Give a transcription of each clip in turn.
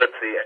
let's see.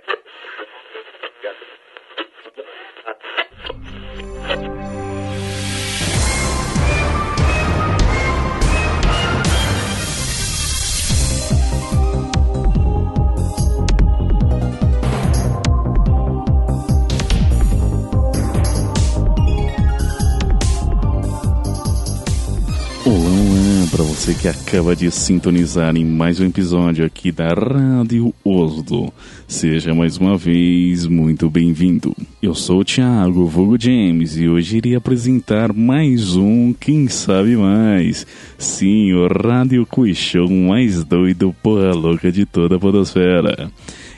Você que acaba de sintonizar em mais um episódio aqui da Rádio Oslo. Seja mais uma vez muito bem-vindo. Eu sou o Thiago Vogo James e hoje irei apresentar mais um Quem Sabe Mais. Sim, o Rádio Cuixão mais doido porra louca de toda a podosfera.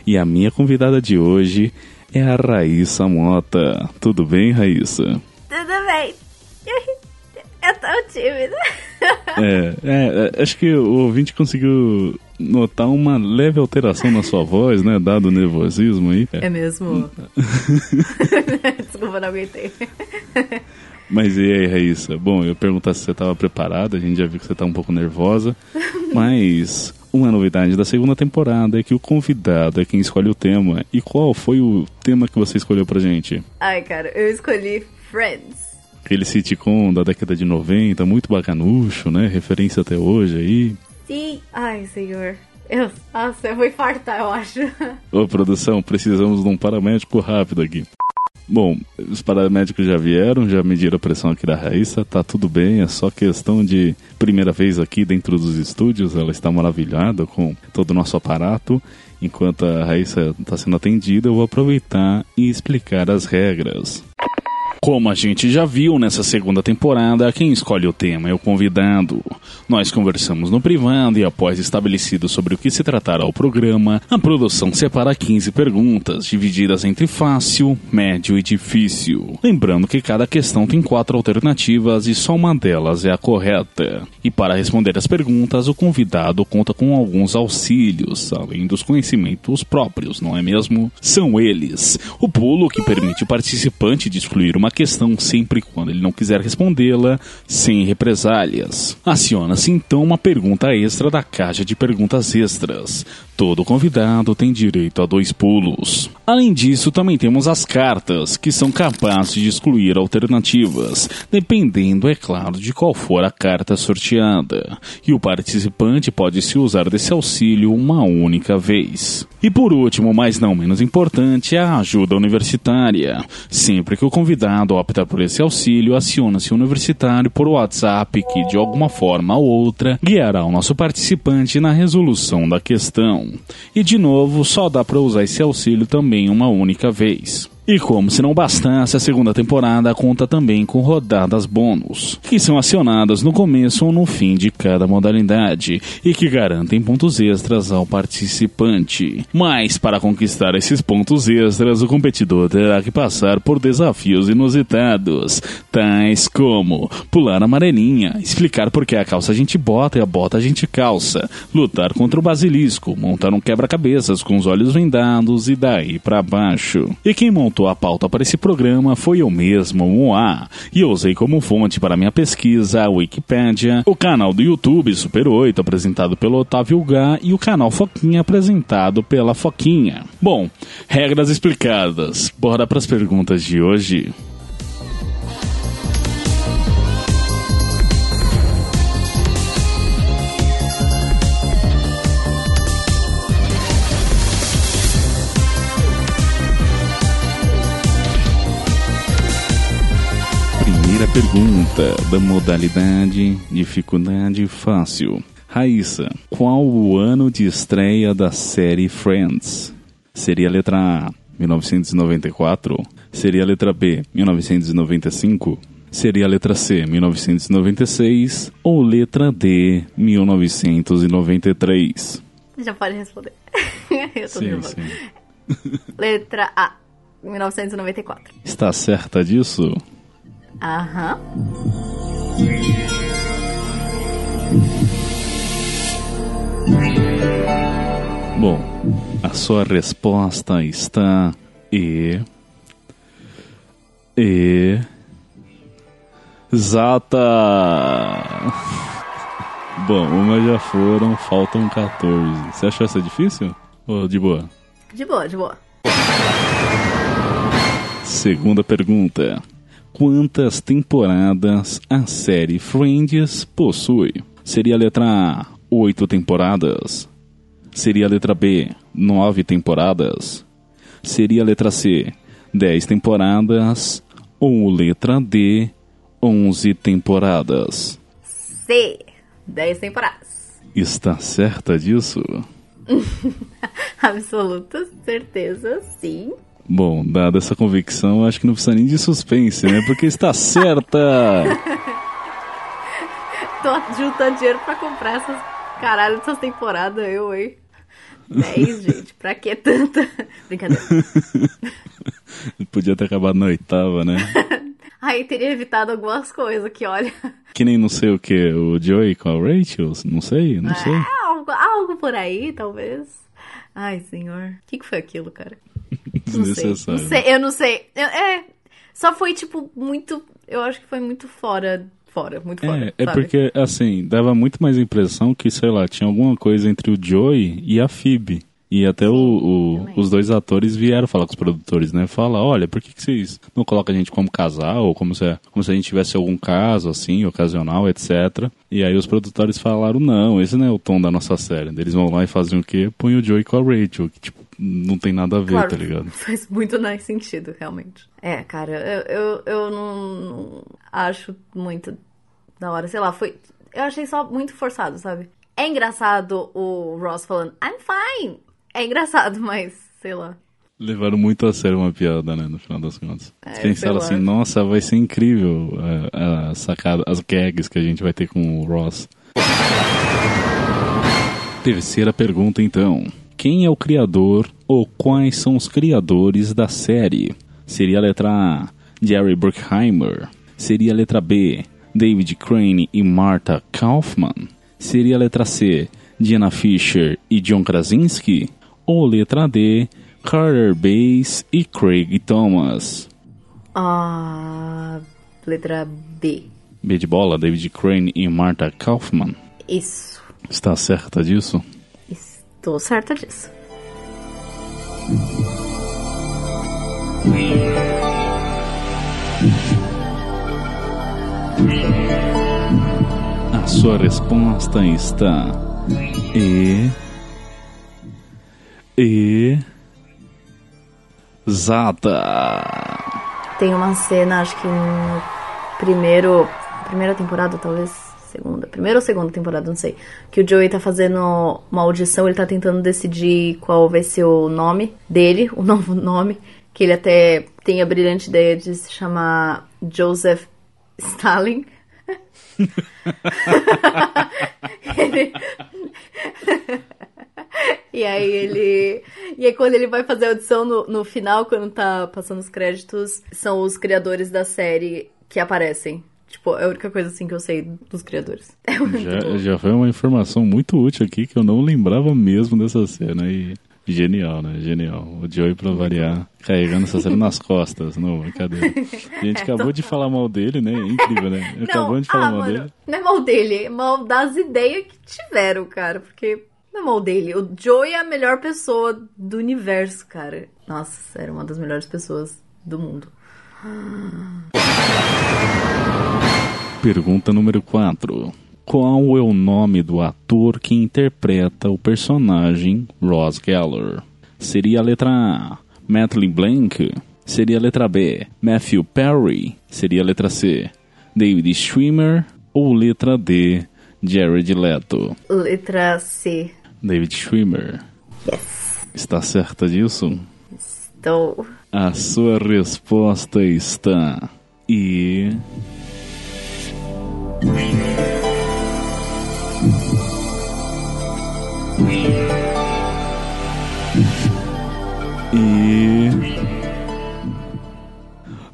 E a minha convidada de hoje é a Raíssa Mota. Tudo bem, Raíssa? Tudo bem. Eu tô tímida. É, é, é, acho que o ouvinte conseguiu notar uma leve alteração na sua voz, né? Dado o nervosismo aí. É mesmo? Desculpa, não aguentei. Mas e aí, Raíssa? Bom, eu perguntar se você estava preparada, a gente já viu que você está um pouco nervosa, mas uma novidade da segunda temporada é que o convidado é quem escolhe o tema. E qual foi o tema que você escolheu pra gente? Ai, cara, eu escolhi Friends aquele sitcom da década de 90, muito bacanucho, né? Referência até hoje aí. Sim. Ai, senhor. Eu, nossa, eu vou infartar, eu acho. Ô, produção, precisamos de um paramédico rápido aqui. Bom, os paramédicos já vieram, já mediram a pressão aqui da Raíssa, tá tudo bem, é só questão de primeira vez aqui dentro dos estúdios, ela está maravilhada com todo o nosso aparato. Enquanto a Raíssa está sendo atendida, eu vou aproveitar e explicar as regras. Como a gente já viu nessa segunda temporada, quem escolhe o tema é o convidado. Nós conversamos no privado e, após estabelecido sobre o que se tratará o programa, a produção separa 15 perguntas, divididas entre fácil, médio e difícil. Lembrando que cada questão tem quatro alternativas e só uma delas é a correta. E para responder as perguntas, o convidado conta com alguns auxílios, além dos conhecimentos próprios, não é mesmo? São eles: o pulo que permite o participante de excluir uma questão sempre quando ele não quiser respondê-la, sem represálias. Aciona-se então uma pergunta extra da caixa de perguntas extras. Todo convidado tem direito a dois pulos. Além disso, também temos as cartas, que são capazes de excluir alternativas, dependendo, é claro, de qual for a carta sorteada. E o participante pode se usar desse auxílio uma única vez. E por último, mas não menos importante, a ajuda universitária. Sempre que o convidado opta por esse auxílio, aciona-se o universitário por WhatsApp que, de alguma forma ou outra, guiará o nosso participante na resolução da questão. E de novo, só dá para usar esse auxílio também uma única vez. E como se não bastasse, a segunda temporada conta também com rodadas bônus, que são acionadas no começo ou no fim de cada modalidade e que garantem pontos extras ao participante. Mas para conquistar esses pontos extras, o competidor terá que passar por desafios inusitados, tais como pular a amarelinha, explicar por que a calça a gente bota e a bota a gente calça, lutar contra o basilisco, montar um quebra-cabeças com os olhos vendados e daí para baixo. E quem montou a pauta para esse programa foi eu mesmo, Moá, e eu usei como fonte para minha pesquisa a Wikipédia, o canal do YouTube Super 8, apresentado pelo Otávio Gá, e o canal Foquinha, apresentado pela Foquinha. Bom, regras explicadas. Bora para as perguntas de hoje. Primeira pergunta da modalidade dificuldade fácil. Raíssa, qual o ano de estreia da série Friends? Seria a letra A, 1994? Seria a letra B, 1995? Seria a letra C, 1996? Ou letra D, 1993? Já pode responder. Eu tô sim, sim. Letra A, 1994. Está certa disso? Aham. Bom, a sua resposta está E. E. Exata! Bom, uma já foram, faltam 14. Você achou essa difícil? Ou de boa? De boa, de boa. Segunda pergunta. Quantas temporadas a série Friends possui? Seria a letra A, 8 temporadas? Seria a letra B, 9 temporadas? Seria a letra C, 10 temporadas? Ou letra D, 11 temporadas? C. 10 temporadas. Está certa disso? Absoluta certeza, sim. Bom, dada essa convicção, acho que não precisa nem de suspense, né? Porque está certa! Tô juntando dinheiro pra comprar essas caralho dessas temporadas, eu, hein? 10, gente, pra que tanta? Brincadeira. Podia ter acabado na oitava, né? Aí teria evitado algumas coisas que, olha. Que nem não sei o que, o Joey com a Rachel? Não sei, não sei. É, algo, algo por aí, talvez. Ai, senhor. O que, que foi aquilo, cara? Não sei. Desnecessário. Não sei, eu não sei. Eu- é, só foi, tipo, muito. Eu acho que foi muito fora. Fora, muito fora. É, é porque, assim, dava muito mais impressão que, sei lá, tinha alguma coisa entre o Joey e a Phoebe. E até o, o- os dois atores vieram falar com os produtores, né? Fala, olha, por que, que vocês não colocam a gente como casal? Ou como se, como se a gente tivesse algum caso, assim, ocasional, etc. E aí os produtores falaram, não, esse não é o tom da nossa série. Eles vão lá e fazem o quê? Põe o Joey com a Rachel, que, tipo, não tem nada a ver, Claro, tá ligado? Faz muito mais sentido, realmente. É, cara, eu, eu, eu não, não acho muito da hora. Sei lá, foi. Eu achei só muito forçado, sabe? É engraçado o Ross falando, I'm fine. É engraçado, mas sei lá. Levaram muito a sério uma piada, né, no final das contas. É, pensaram assim, nossa, vai ser incrível a, a sacada, as gags que a gente vai ter com o Ross. Terceira pergunta, então. Quem é o criador ou quais são os criadores da série? Seria a letra A, Jerry Bruckheimer? Seria a letra B, David Crane e Marta Kaufman? Seria a letra C, Diana Fisher e John Krasinski? Ou letra D, Carter Bass e Craig Thomas? Ah. Letra B. B de bola, David Crane e Marta Kaufman. Isso. Está certa disso? Estou certa disso. A sua resposta está E. E. Zata. Tem uma cena, acho que no primeiro. Primeira temporada, talvez. Segunda. Primeira ou segunda temporada, não sei. Que o Joey tá fazendo uma audição, ele tá tentando decidir qual vai ser o nome dele, o novo nome. Que ele até tem a brilhante ideia de se chamar Joseph Stalin. Ele- E aí ele. E aí quando ele vai fazer a audição no, no final, quando tá passando os créditos, são os criadores da série que aparecem. Tipo, é a única coisa assim que eu sei dos criadores. É Já, já foi uma informação muito útil aqui que eu não lembrava mesmo dessa cena e genial, né? Genial. O Joey, pra variar, carregando essa cena nas costas. Não, brincadeira. A gente acabou de falar mal dele, né? Incrível, né? Acabou de falar ah, mal mano, dele. Não é mal dele, é mal das ideias que tiveram, cara. Porque não é mal dele. O Joey é a melhor pessoa do universo, cara. Nossa, era uma das melhores pessoas do mundo. Pergunta número 4. Qual é o nome do ator que interpreta o personagem Ross Geller? Seria a letra A, Matt LeBlanc? Seria a letra B, Matthew Perry? Seria a letra C, David Schwimmer? Ou letra D, Jared Leto? Letra C. David Schwimmer. Yes. Está certa disso? Então. A sua resposta está... E... E...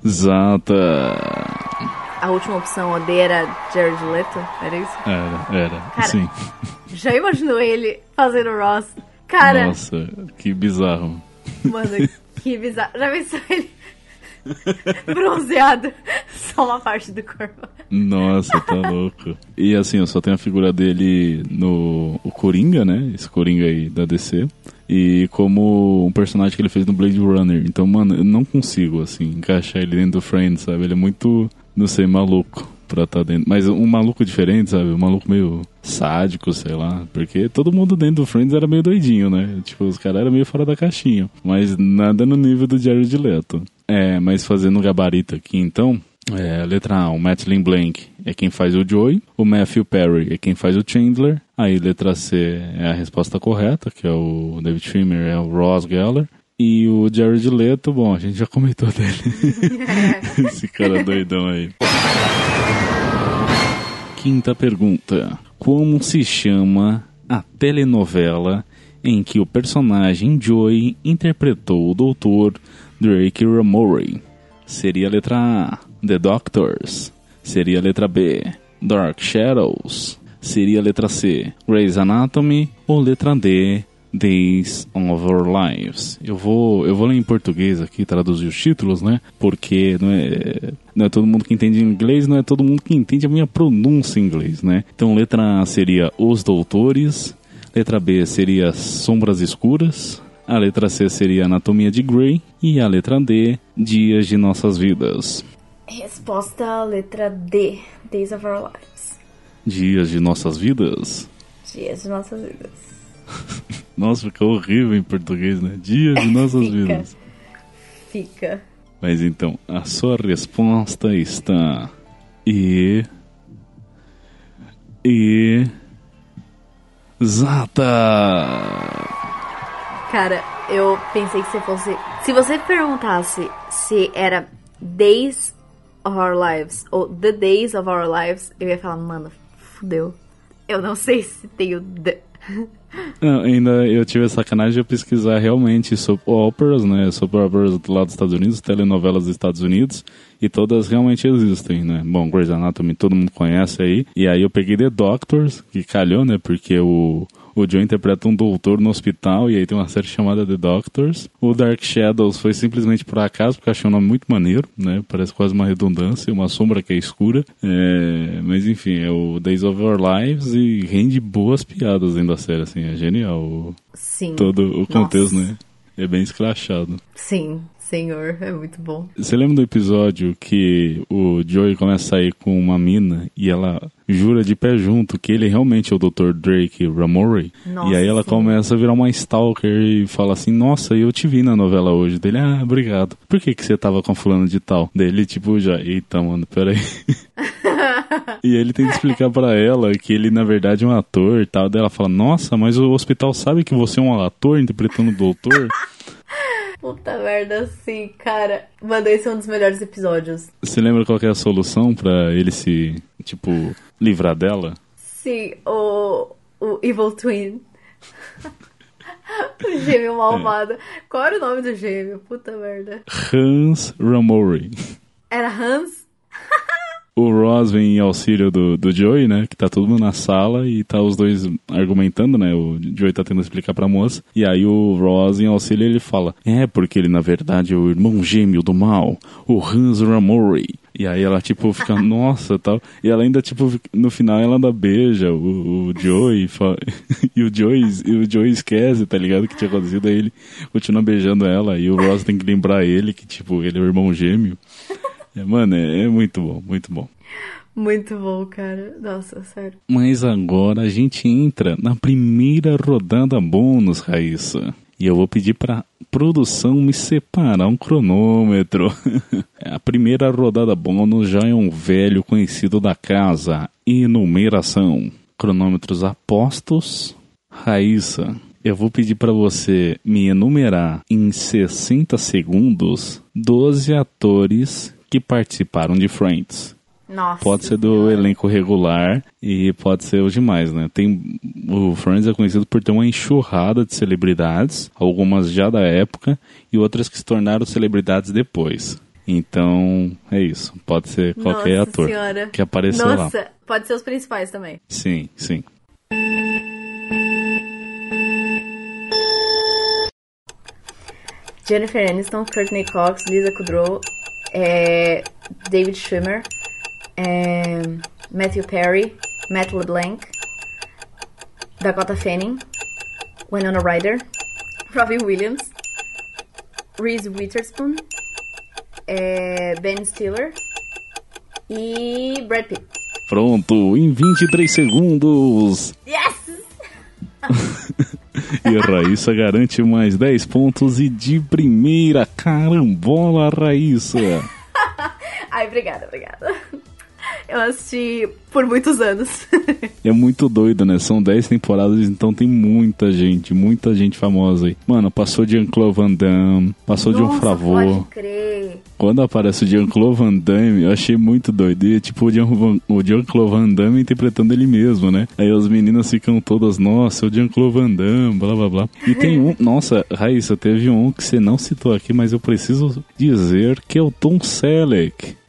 Zata. A última opção O D era Jared Leto? Era isso? Era, era. Cara, Sim. Já imaginou ele fazendo Ross? Cara, Nossa, que bizarro. mano, que bizarro. Já pensou ele bronzeado? Só uma parte do corpo. Nossa, tá louco. E assim, eu só tenho a figura dele no o Coringa, né? Esse Coringa aí da DC. e como um personagem que ele fez no Blade Runner. Então, mano, eu não consigo, assim, encaixar ele dentro do Friends, sabe? Ele é muito, não sei, maluco pra estar tá dentro. Mas um maluco diferente, sabe? Um maluco meio sádico, sei lá. Porque todo mundo dentro do Friends era meio doidinho, né? Tipo, os caras eram meio fora da caixinha. Mas nada no nível do Jared Leto. É, mas fazendo gabarito aqui, então... É, letra A, o Matt Blank é quem faz o Joey, o Matthew Perry é quem faz o Chandler, aí letra C é a resposta correta, que é o David Schwimmer, é o Ross Geller, e o Jared Leto, bom, a gente já comentou dele. Esse cara doidão aí. Quinta pergunta. Como se chama a telenovela em que o personagem Joey interpretou o Dr. Drake Ramoray? Seria a letra A, The Doctors. Seria a letra B, Dark Shadows. Seria a letra C, Grey's Anatomy. Ou letra D, Days of Our Lives. Eu vou, eu vou ler em português aqui, traduzir os títulos, né? Porque não é, não é todo mundo que entende inglês, não é todo mundo que entende a minha pronúncia em inglês, né? Então, letra A seria Os Doutores, letra B seria Sombras Escuras, a letra C seria Anatomia de Grey e a letra D, Dias de Nossas Vidas. Resposta letra D, Days of Our Lives. Dias de Nossas Vidas? Dias de Nossas Vidas. Nossa, fica horrível em português, né? Dias de nossas Fica. vidas. Fica. Mas então, a sua resposta está. E. E. Exata! Cara, eu pensei que você fosse. Se você perguntasse se era Days of Our Lives ou The Days of Our Lives, eu ia falar, mano, fudeu. Eu não sei se tem o The. Não, ainda eu tive a sacanagem de pesquisar realmente soap operas, né? Soap operas do lado dos Estados Unidos, telenovelas dos Estados Unidos, e todas realmente existem, né? Bom, Grey's Anatomy todo mundo conhece aí. E aí eu peguei The Doctors, que calhou, né? Porque o o Joe interpreta um doutor no hospital e aí tem uma série chamada The Doctors. O Dark Shadows foi simplesmente por acaso, porque eu achei um nome muito maneiro, né? Parece quase uma redundância, uma sombra que é escura. É... Mas enfim, é o Days of Our Lives e rende boas piadas dentro da série, assim, é genial. Sim. Todo o contexto, Nossa. né? É bem escrachado. Sim, senhor, é muito bom. Você lembra do episódio que o Joey começa a sair com uma mina e ela jura de pé junto que ele realmente é o Dr. Drake Ramoray? Nossa, e aí ela sim. começa a virar uma stalker e fala assim: Nossa, eu te vi na novela hoje. Dele, ah, obrigado. Por que, que você tava com fulano de tal? Dele, tipo, já, eita, mano, peraí. e ele tem que explicar pra ela que ele, na verdade, é um ator e tal. Daí ela fala: Nossa, mas o hospital sabe que você é um ator interpretando o doutor? Puta merda, sim, cara. Mano, esse é um dos melhores episódios. Você lembra qual que é a solução pra ele se, tipo, livrar dela? Sim, o, o Evil Twin. o gêmeo malvado. Qual era o nome do gêmeo? Puta merda. Hans Ramoray. Era Hans? O Ross vem em auxílio do, do Joey, né? Que tá todo mundo na sala e tá os dois argumentando, né? O Joey tá tentando explicar pra moça. E aí o Ross, em auxílio, ele fala: É, porque ele na verdade é o irmão gêmeo do mal, o Hans Ramoray. E aí ela, tipo, fica, nossa, tal. E ela ainda, tipo, no final ela ainda beija o, o Joey. e fa- E o Joey, e o Joey esquece, tá ligado? Que tinha acontecido. Aí ele continua beijando ela. E o Ross tem que lembrar ele que, tipo, ele é o irmão gêmeo. É, mano, é, é muito bom, muito bom. Muito bom, cara. Nossa, sério. Mas agora a gente entra na primeira rodada bônus, Raíssa. E eu vou pedir pra produção me separar um cronômetro. a primeira rodada bônus já é um velho conhecido da casa. Enumeração. Cronômetros apostos. Raíssa, eu vou pedir pra você me enumerar em 60 segundos 12 atores que participaram de Friends. Nossa. Pode ser do elenco regular e pode ser os demais, né? Tem, o Friends é conhecido por ter uma enxurrada de celebridades, algumas já da época e outras que se tornaram celebridades depois. Então, é isso. Pode ser qualquer Nossa ator Senhora. que apareceu lá. Nossa, pode ser os principais também. Sim, sim. Jennifer Aniston, Courtney Cox, Lisa Kudrow, é, David Schwimmer, é, Matthew Perry, Matt LeBlanc, Dakota Fanning, Winona Ryder, Robbie Williams, Reese Witherspoon, é, Ben Stiller e Brad Pitt. Pronto, em 23 segundos. Yes! e Raíssa garante mais 10 pontos e de primeira, carambola, Raíssa. Ai, obrigada, obrigada. Eu assisti por muitos anos. é muito doido, né? São 10 temporadas, então tem muita gente, muita gente famosa aí. Mano, passou de Jean-Claude Van Damme, passou Nossa, de um Favor. Pode crer. Quando aparece o Jean-Claude Van Damme, eu achei muito doido. E, tipo, o Jean-Claude Jean Van Damme interpretando ele mesmo, né? Aí as meninas ficam todas, nossa, o Jean-Claude Van Damme, blá blá blá. E tem um, nossa, Raíssa, teve um que você não citou aqui, mas eu preciso dizer que é o Tom Selleck.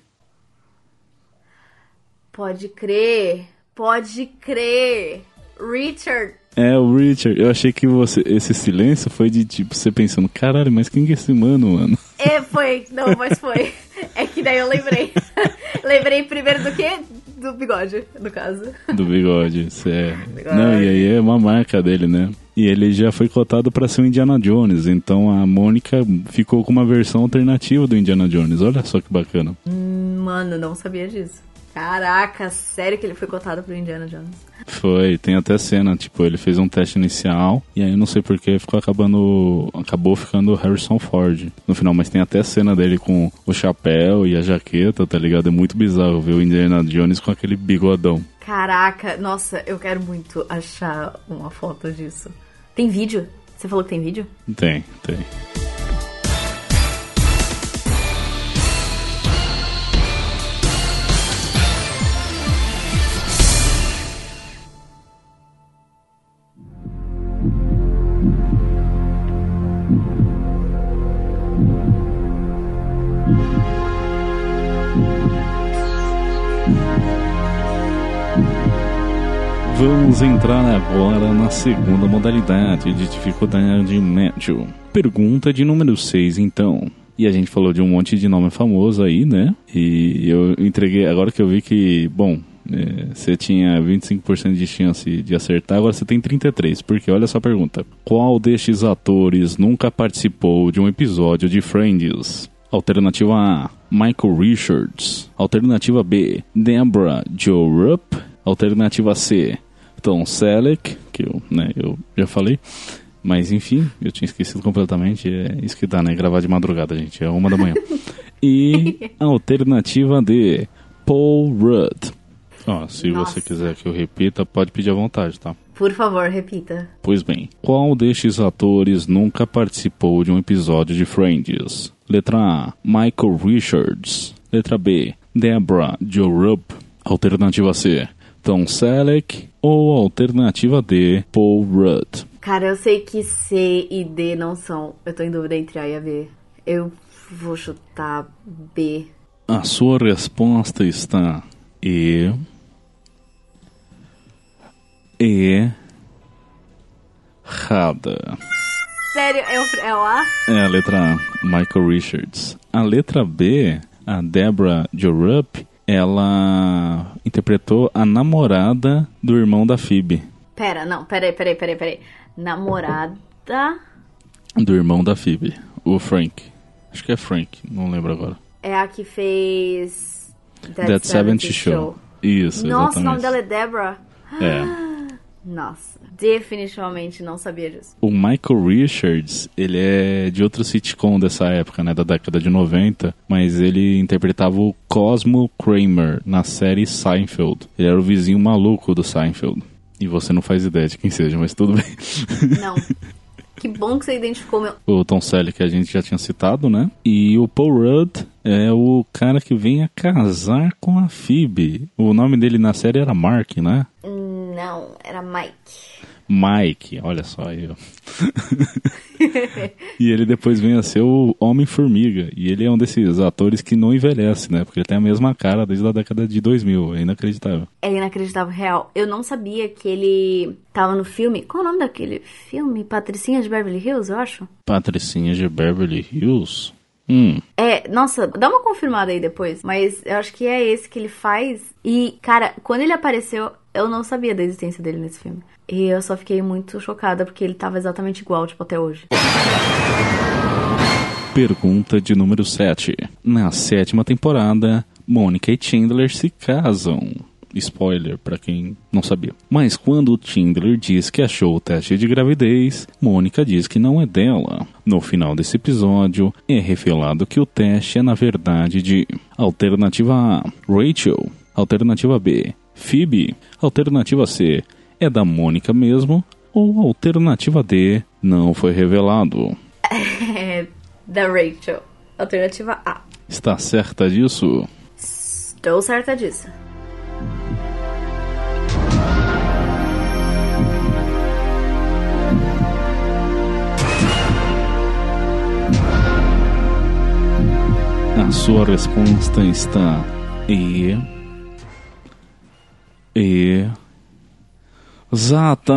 Pode crer, pode crer. Richard. É, o Richard. Eu achei que você, esse silêncio foi de tipo, você pensando, caralho, mas quem que é esse mano, mano? É, foi. Não, mas foi. É que daí eu lembrei. lembrei primeiro do que? Do bigode, no caso. Do bigode, é. Não, e aí é uma marca dele, né? E ele já foi cotado para ser o Indiana Jones, então a Mônica ficou com uma versão alternativa do Indiana Jones. Olha só que bacana. Hum, mano, não sabia disso. Caraca, sério que ele foi cotado pro Indiana Jones? Foi, tem até cena, tipo, ele fez um teste inicial e aí não sei porque ficou acabando. acabou ficando Harrison Ford no final, mas tem até cena dele com o chapéu e a jaqueta, tá ligado? É muito bizarro ver o Indiana Jones com aquele bigodão. Caraca, nossa, eu quero muito achar uma foto disso. Tem vídeo? Você falou que tem vídeo? Tem, tem. Vamos entrar agora na segunda modalidade de dificuldade médio. Pergunta de número 6, então. E a gente falou de um monte de nome famoso aí, né? E eu entreguei, agora que eu vi que, bom, é, você tinha 25% de chance de acertar, agora você tem 33%. Porque olha só a pergunta: Qual destes atores nunca participou de um episódio de Friends? Alternativa A: Michael Richards. Alternativa B: Deborah Joe Rupp. Alternativa C: Tom Selleck, que eu, né, eu já falei. Mas enfim, eu tinha esquecido completamente. É isso que dá, né? Gravar de madrugada, gente. É uma da manhã. E a alternativa D, Paul Rudd. Ó, se Nossa. você quiser que eu repita, pode pedir à vontade, tá? Por favor, repita. Pois bem, qual destes atores nunca participou de um episódio de Friends? Letra A, Michael Richards. Letra B, Deborah Joe Rupp. Alternativa C, Tom Selleck ou alternativa D, Paul Rudd? Cara, eu sei que C e D não são. Eu tô em dúvida entre A e a B. Eu vou chutar B. A sua resposta está E. E. Errada. Sério? É o, é o A? É a letra A, Michael Richards. A letra B, a Deborah Jorup, ela interpretou a namorada do irmão da Phoebe. Pera, não, peraí, peraí, peraí, peraí. Namorada. Do irmão da Phoebe, o Frank. Acho que é Frank, não lembro agora. É a que fez. That, That 70 Show. Show. Isso, Nossa, exatamente. o nome dela é Deborah. É. Nossa, definitivamente não sabia disso. O Michael Richards, ele é de outro sitcom dessa época, né, da década de 90, mas ele interpretava o Cosmo Kramer na série Seinfeld. Ele era o vizinho maluco do Seinfeld. E você não faz ideia de quem seja, mas tudo bem. Não. Que bom que você identificou meu. O Tom Selleck que a gente já tinha citado, né? E o Paul Rudd é o cara que vem a casar com a Phoebe. O nome dele na série era Mark, né? Não, era Mike. Mike, olha só aí. e ele depois vem a ser o Homem-Formiga. E ele é um desses atores que não envelhece, né? Porque ele tem a mesma cara desde a década de 2000. É inacreditável. É inacreditável, real. Eu não sabia que ele tava no filme. Qual é o nome daquele filme? Patricinha de Beverly Hills, eu acho? Patricinha de Beverly Hills? Hum. É, nossa, dá uma confirmada aí depois. Mas eu acho que é esse que ele faz. E, cara, quando ele apareceu, eu não sabia da existência dele nesse filme. E eu só fiquei muito chocada porque ele tava exatamente igual, tipo, até hoje. Pergunta de número 7. Na sétima temporada, Mônica e Chandler se casam. Spoiler para quem não sabia. Mas quando Chandler diz que achou o teste de gravidez, Mônica diz que não é dela. No final desse episódio, é revelado que o teste é na verdade de alternativa A, Rachel, alternativa B, Phoebe, alternativa C, é da Mônica mesmo, ou alternativa D, não foi revelado. É da Rachel. Alternativa A. Está certa disso? Estou certa disso. A sua resposta está E. E. Zata!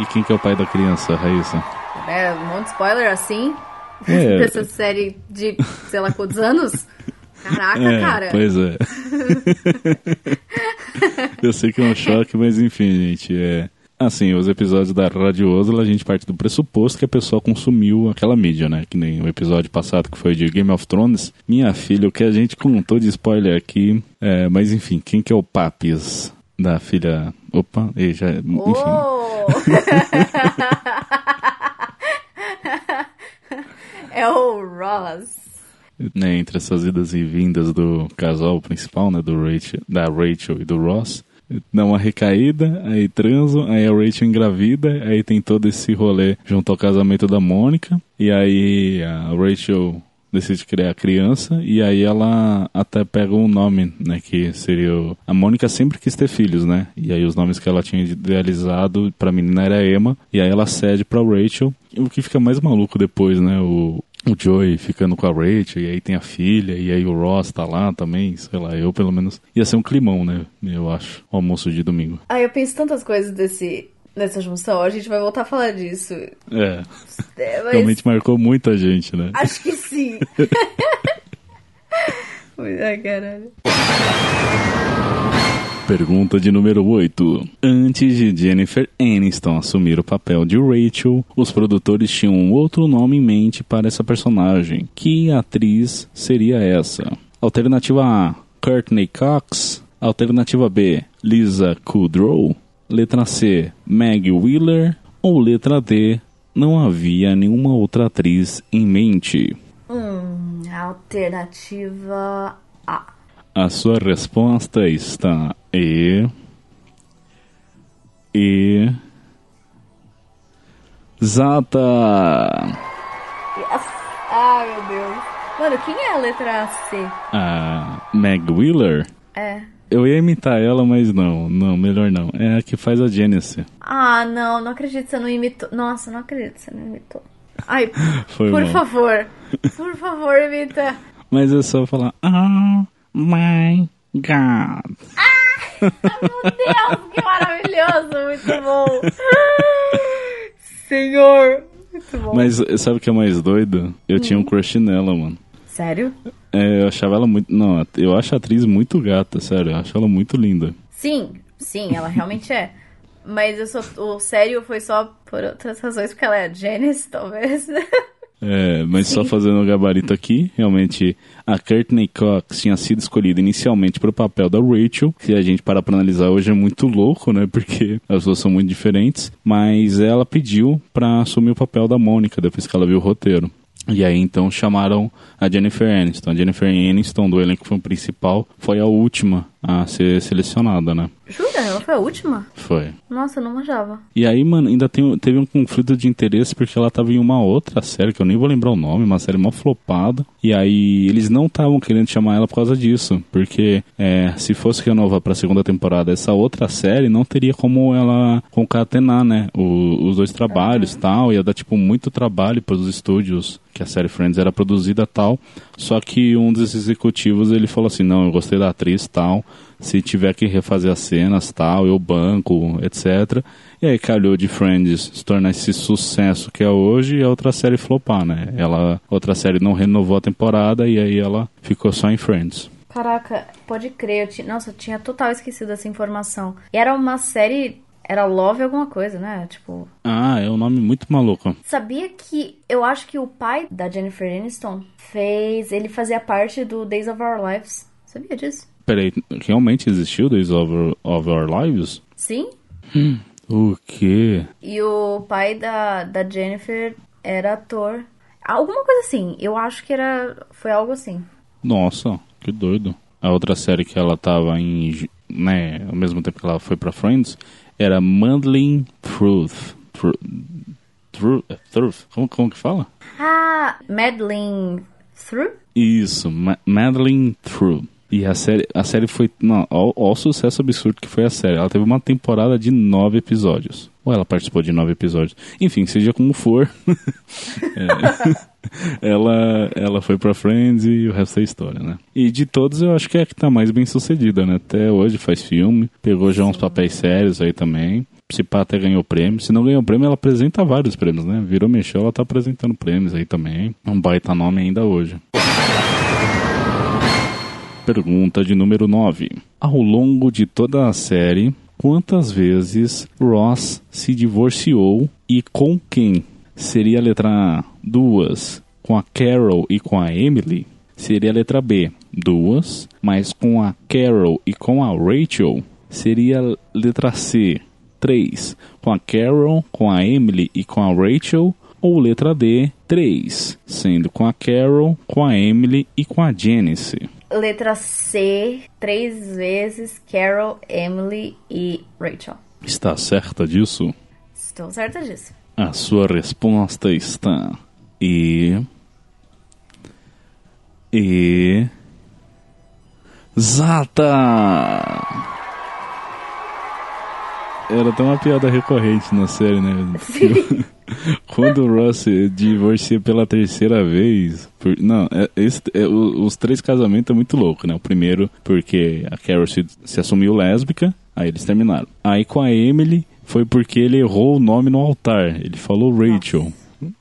E quem que é o pai da criança, Raíssa? É, um monte de spoiler assim. É. Dessa série de sei lá quantos anos. Caraca, É, cara. pois é. Eu sei que é um choque, mas enfim, gente, é. Assim, os episódios da Rádio Oslo, a gente parte do pressuposto que a pessoa consumiu aquela mídia, né? Que nem o episódio passado que foi de Game of Thrones. Minha filha, o que a gente contou de spoiler aqui. É, mas enfim, quem que é o Papis da filha. Opa, e já. Enfim. Oh! é o Ross. né, entre essas idas e vindas do casal principal, né, do Rachel, da Rachel e do Ross, dá uma recaída, aí transam, aí a Rachel engravida, aí tem todo esse rolê junto ao casamento da Mônica, e aí a Rachel decide criar a criança, e aí ela até pega um nome, né, que seria... o- A Mônica sempre quis ter filhos, né, e aí os nomes que ela tinha idealizado pra menina era Emma, e aí ela cede pra Rachel, o que fica mais maluco depois, né, o, o Joey ficando com a Rachel, e aí tem a filha, e aí o Ross tá lá também, sei lá, eu pelo menos. Ia ser um climão, né? Eu acho. O almoço de domingo. Ah, eu penso tantas coisas desse, dessa junção. A gente vai voltar a falar disso. É, É, mas realmente marcou muita gente, né? acho que sim. Ai, caralho. Pergunta de número 8. Antes de Jennifer Aniston assumir o papel de Rachel, os produtores tinham um outro nome em mente para essa personagem. Que atriz seria essa? Alternativa A: Courtney Cox. Alternativa B: Lisa Kudrow. Letra C: Maggie Wheeler. Ou letra D: Não havia nenhuma outra atriz em mente. Hum, alternativa A. A sua resposta está E. E. Zata! Yes. Ai, meu Deus. Mano, quem é a letra C? A Meg Wheeler? É. Eu ia imitar ela, mas não, não, melhor não. É a que faz a Genesis. Ah, não, não acredito que você não imitou. Nossa, não acredito que você não imitou. Ai, Foi por mal. favor. Por favor, imita. Mas é só falar. Oh my god. Meu Deus, que maravilhoso. Muito bom. Senhor. Muito bom. Mas sabe o que é mais doido? Eu tinha Hum. um crush nela, mano. Sério? É, eu achava ela muito. Não, eu acho a atriz muito gata, sério. Eu acho ela muito linda. Sim, sim, ela realmente é. Mas eu sou, o sério foi só por outras razões, porque ela é a Janice, talvez. É, mas só Sim. fazendo o gabarito aqui, realmente a Courtney Cox tinha sido escolhida inicialmente para o papel da Rachel, que a gente para pra analisar hoje é muito louco, né? Porque as duas são muito diferentes, mas ela pediu para assumir o papel da Mônica depois que ela viu o roteiro. E aí então chamaram a Jennifer Aniston. A Jennifer Aniston do elenco principal foi a última a ser selecionada, né? Jura? Ela foi a última? Foi. Nossa, eu não manjava. E aí, mano, ainda tem, teve um conflito de interesse porque ela tava em uma outra série, que eu nem vou lembrar o nome, uma série mal flopada. E aí, eles não estavam querendo chamar ela por causa disso. Porque é, se fosse renovar pra segunda temporada essa outra série, não teria como ela concatenar, né? o- os dois trabalhos e tal. Ia dar, tipo, muito trabalho pros estúdios que a série Friends era produzida tal. Só que um dos executivos, ele falou assim, não, eu gostei da atriz tal. Se tiver que refazer as cenas tal, eu banco, etc. E aí calhou de Friends se tornar esse sucesso que é hoje e a outra série flopar, né? Ela, outra série não renovou a temporada e aí ela ficou só em Friends. Caraca, pode crer. Eu tinha... Nossa, eu tinha total esquecido essa informação. Era uma série. Era Love alguma coisa, né? Tipo. Ah, é um nome muito maluco. Sabia que eu acho que o pai da Jennifer Aniston fez. Ele fazia parte do Days of Our Lives. Sabia disso? Peraí, realmente existiu Days of Our, of Our Lives? Sim. Hum, o quê? E o pai da, da Jennifer era ator. Alguma coisa assim. Eu acho que era. Foi algo assim. Nossa, que doido. A outra série que ela tava em, né, ao mesmo tempo que ela foi pra Friends, era Muddling Truth. Truth. Truth. Truth. Como, como que fala? Ah, Madeline Through? Isso, Ma Madeline Through. E a série, a série foi. Não, ó, ó, o sucesso absurdo que foi a série. Ela teve uma temporada de nove episódios. Ou ela participou de nove episódios. Enfim, seja como for. é, ela, ela foi pra Friends e o resto é história, né? E de todos eu acho que é a que tá mais bem sucedida, né? Até hoje faz filme, pegou já uns papéis sérios aí também. Se pá, até ganhou prêmio. Se não ganhou prêmio, ela apresenta vários prêmios, né? Virou mexeu, ela tá apresentando prêmios aí também. Um baita nome ainda hoje. Pergunta de número 9. Ao longo de toda a série, quantas vezes Ross se divorciou e com quem? Seria a letra A, duas, com a Carol e com a Emily? Seria a letra B, duas, mas com a Carol e com a Rachel? Seria a letra C, três, com a Carol, com a Emily e com a Rachel? Ou letra D, três, sendo com a Carol, com a Emily e com a Janice? Letra C, três vezes Carol, Emily e Rachel. Está certa disso? Estou certa disso. A sua resposta está e e Zata. Era até uma piada recorrente na série, né? Sim. Quando o Ross divorcia pela terceira vez. Por, não, é, esse, é, os três casamentos é muito louco, né? O primeiro, porque a Carol se, se assumiu lésbica, aí eles terminaram. Aí com a Emily, foi porque ele errou o nome no altar. Ele falou Rachel.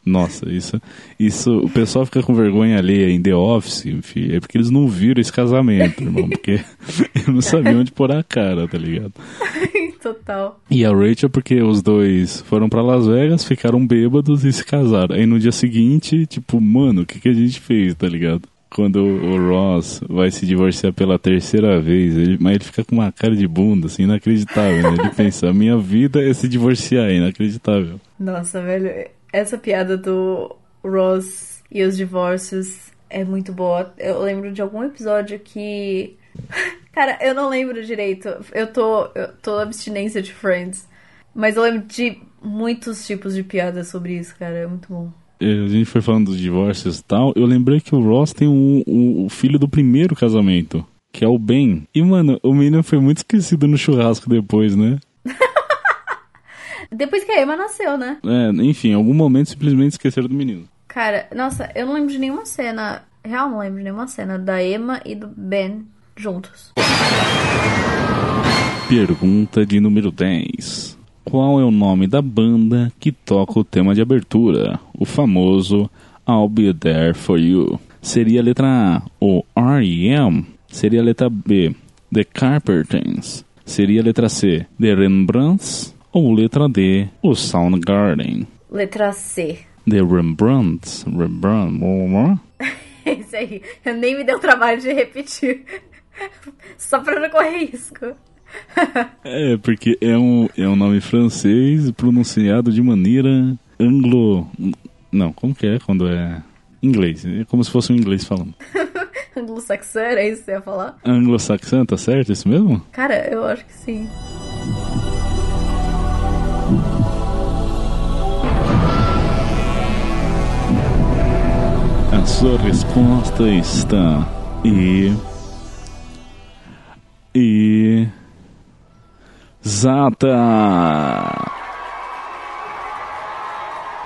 Nossa, isso, isso. O pessoal fica com vergonha alheia em The Office, enfim, é porque eles não viram esse casamento, irmão. Porque eu não sabia onde pôr a cara, tá ligado? Total. E a Rachel, porque os dois foram para Las Vegas, ficaram bêbados e se casaram. Aí no dia seguinte, tipo, mano, o que, que a gente fez, tá ligado? Quando o Ross vai se divorciar pela terceira vez, ele, mas ele fica com uma cara de bunda, assim, inacreditável, né? Ele pensa, a minha vida é se divorciar, é inacreditável. Nossa, velho, essa piada do Ross e os divórcios é muito boa. Eu lembro de algum episódio que Cara, eu não lembro direito. Eu tô, eu tô abstinência de Friends. Mas eu lembro de muitos tipos de piadas sobre isso, cara. É muito bom. A gente foi falando dos divórcios e tal. Eu lembrei que o Ross tem um, um, o filho do primeiro casamento, que é o Ben. E, mano, o menino foi muito esquecido no churrasco depois, né? depois que a Emma nasceu, né? É, enfim, em algum momento simplesmente esqueceram do menino. Cara, nossa, eu não lembro de nenhuma cena. Real, não lembro de nenhuma cena da Emma e do Ben juntos. Pergunta de número 10. Qual é o nome da banda que toca o tema de abertura? O famoso I'll Be There For You. Seria a letra A, o R.E.M. Seria a letra B, The Carpenters. Seria a letra C, The Rembrandts. Ou letra D, o Soundgarden. Letra C. The Rembrandts. Rembrandt. Isso aí. Eu nem me deu trabalho de repetir. Só pra não correr risco. É, porque é um, é um nome francês pronunciado de maneira anglo. Não, como que é quando é inglês? É como se fosse um inglês falando. Anglo-saxã, era isso que você ia falar? Anglo-saxã, tá certo? É isso mesmo? Cara, eu acho que sim. A sua resposta está e e. Zata!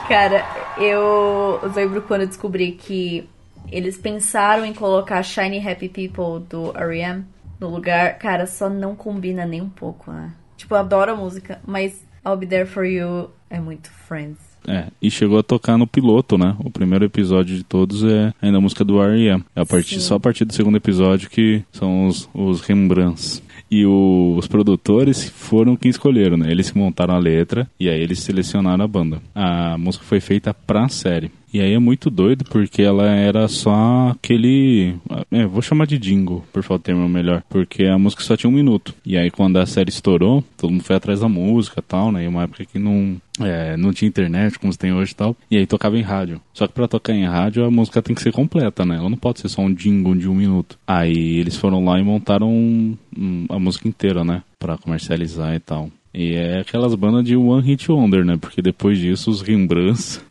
Cara, eu lembro quando eu descobri que eles pensaram em colocar Shiny Happy People do R.E.M. no lugar. Cara, só não combina nem um pouco, né? Tipo, eu adoro a música, mas I'll Be There For You é muito Friends. É, e chegou a tocar no piloto, né? O primeiro episódio de todos é ainda a música do R.E.M. É a partir, só a partir do segundo episódio que são os, os Rembrandts. E o- os produtores foram quem escolheram, né? Eles montaram a letra e aí eles selecionaram a banda. A música foi feita pra série. E aí é muito doido porque ela era só aquele. É, vou chamar de jingle, por favor, termo melhor. Porque a música só tinha um minuto. E aí quando a série estourou, todo mundo foi atrás da música e tal, né? E uma época que não, é, não tinha internet como se tem hoje e tal. E aí tocava em rádio. Só que pra tocar em rádio a música tem que ser completa, né? Ela não pode ser só um jingle de um minuto. Aí eles foram lá e montaram um- um- a música inteira, né? Pra comercializar e tal. E é aquelas bandas de One Hit Wonder, né? Porque depois disso os Rembrandts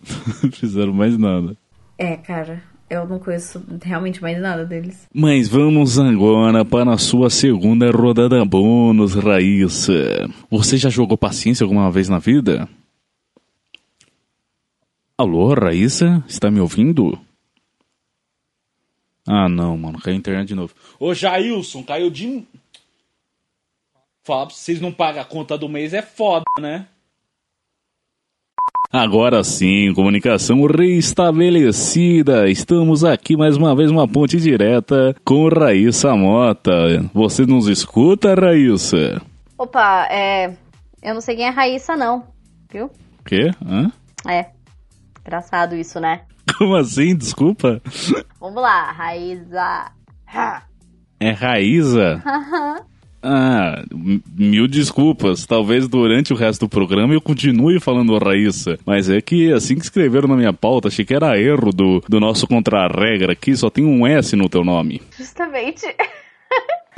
não fizeram mais nada. É, cara, eu não conheço realmente mais nada deles. Mas vamos agora para a sua segunda rodada bônus, Raíssa. Você já jogou paciência alguma vez na vida? Alô, Raíssa? Está me ouvindo? Ah, não, mano. Caiu a internet de novo. Ô Jailson, caiu de. Falar pra vocês não pagam a conta do mês é foda, né? Agora sim, comunicação restabelecida. Estamos aqui mais uma vez, uma ponte direta com Raíssa Mota. Você nos escuta, Raíssa? Opa, é. Eu não sei quem é Raíssa, não. Viu? Quê? Hã? É. Engraçado isso, né? Como assim? Desculpa. Vamos lá, Raíssa. É Raíza? Ah, mil desculpas. Talvez durante o resto do programa eu continue falando Raíssa. Mas é que assim que escreveram na minha pauta, achei que era erro do, do nosso contra-regra aqui, só tem um S no teu nome. Justamente.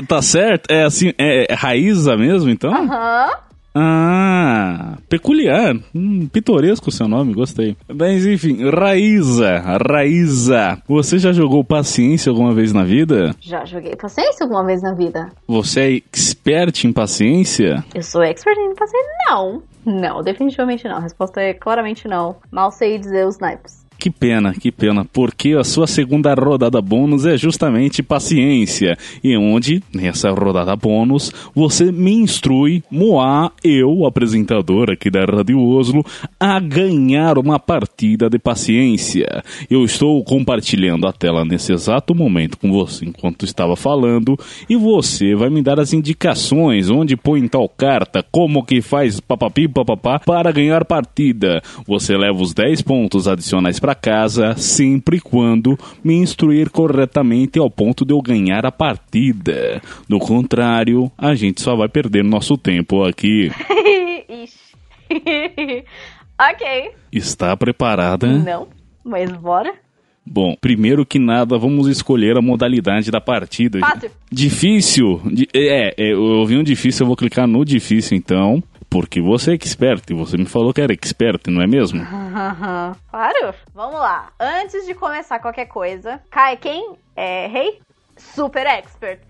Tá certo? É assim, é, é Raíza mesmo, então? Aham. Ah, peculiar. Hum, pitoresco o seu nome, gostei. Mas enfim, Raíza, Raíza, você já jogou paciência alguma vez na vida? Já joguei paciência alguma vez na vida. Você é expert em paciência? Eu sou expert em paciência? Não. Não, definitivamente não. A resposta é claramente não. Mal sei dizer os naipes. Que pena, que pena, porque a sua segunda rodada bônus é justamente paciência. E onde, nessa rodada bônus, você me instrui, Moá, eu, apresentador aqui da Rádio Oslo, a ganhar uma partida de paciência. Eu estou compartilhando a tela nesse exato momento com você enquanto estava falando, e você vai me dar as indicações, onde põe tal carta, como que faz papapi papapá para ganhar partida. Você leva os 10 pontos adicionais para casa, sempre quando me instruir corretamente ao ponto de eu ganhar a partida. Do contrário, a gente só vai perder nosso tempo aqui. Ok. Está preparada? Não, mas bora. Bom, primeiro que nada, vamos escolher a modalidade da partida. Fácil. Difícil? Di- É, é, eu ouvi um difícil, eu vou clicar no difícil então. Porque você é expert, e você me falou que era expert, não é mesmo? claro. Vamos lá. Antes de começar qualquer coisa, cai quem? É rei? Super expert.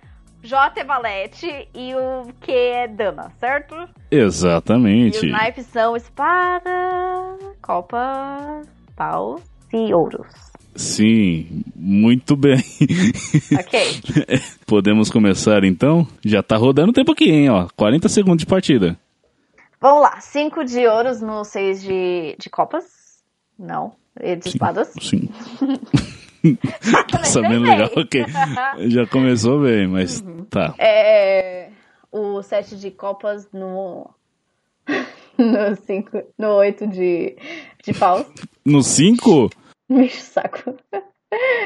J é valete e o Q é dama, certo? E Exatamente. os naipes são espada, copa, paus e ouros. Sim, muito bem. Ok. Podemos começar então? Já tá rodando o tempo aqui, hein, ó. 40 segundos de partida. Vamos lá. Cinco de ouros no seis de, de copas. Não. E de espadas. Sim. Tá sabendo legal? Ok. Já começou bem, mas tá. É, o sete de copas no. No cinco. No oito de. De paus. No 5? Me enche o saco.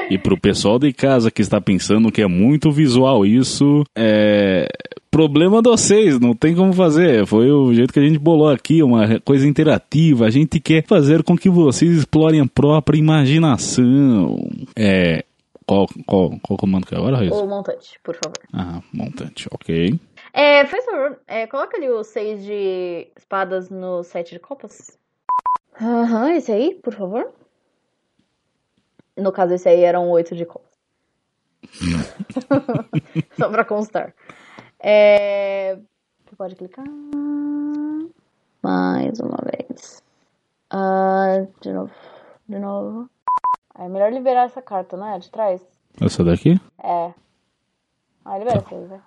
E pro pessoal de casa que está pensando que é muito visual isso, é. Problema de vocês, não tem como fazer. Foi o jeito que a gente bolou aqui, uma coisa interativa. A gente quer fazer com que vocês explorem a própria imaginação. É. Qual, qual, qual comando que é agora, Raíssa? O montante, por favor. Ah, montante, ok. É, faz favor, é, coloca ali o seis de espadas no sete de copas. Aham, esse aí, por favor. No caso, esse aí era um oito de copas. Só pra constar. É... Você pode clicar. Mais uma vez. Ah, de novo. De novo. É melhor liberar essa carta, não é? De trás. Essa daqui? É. Ah, libera essa aí.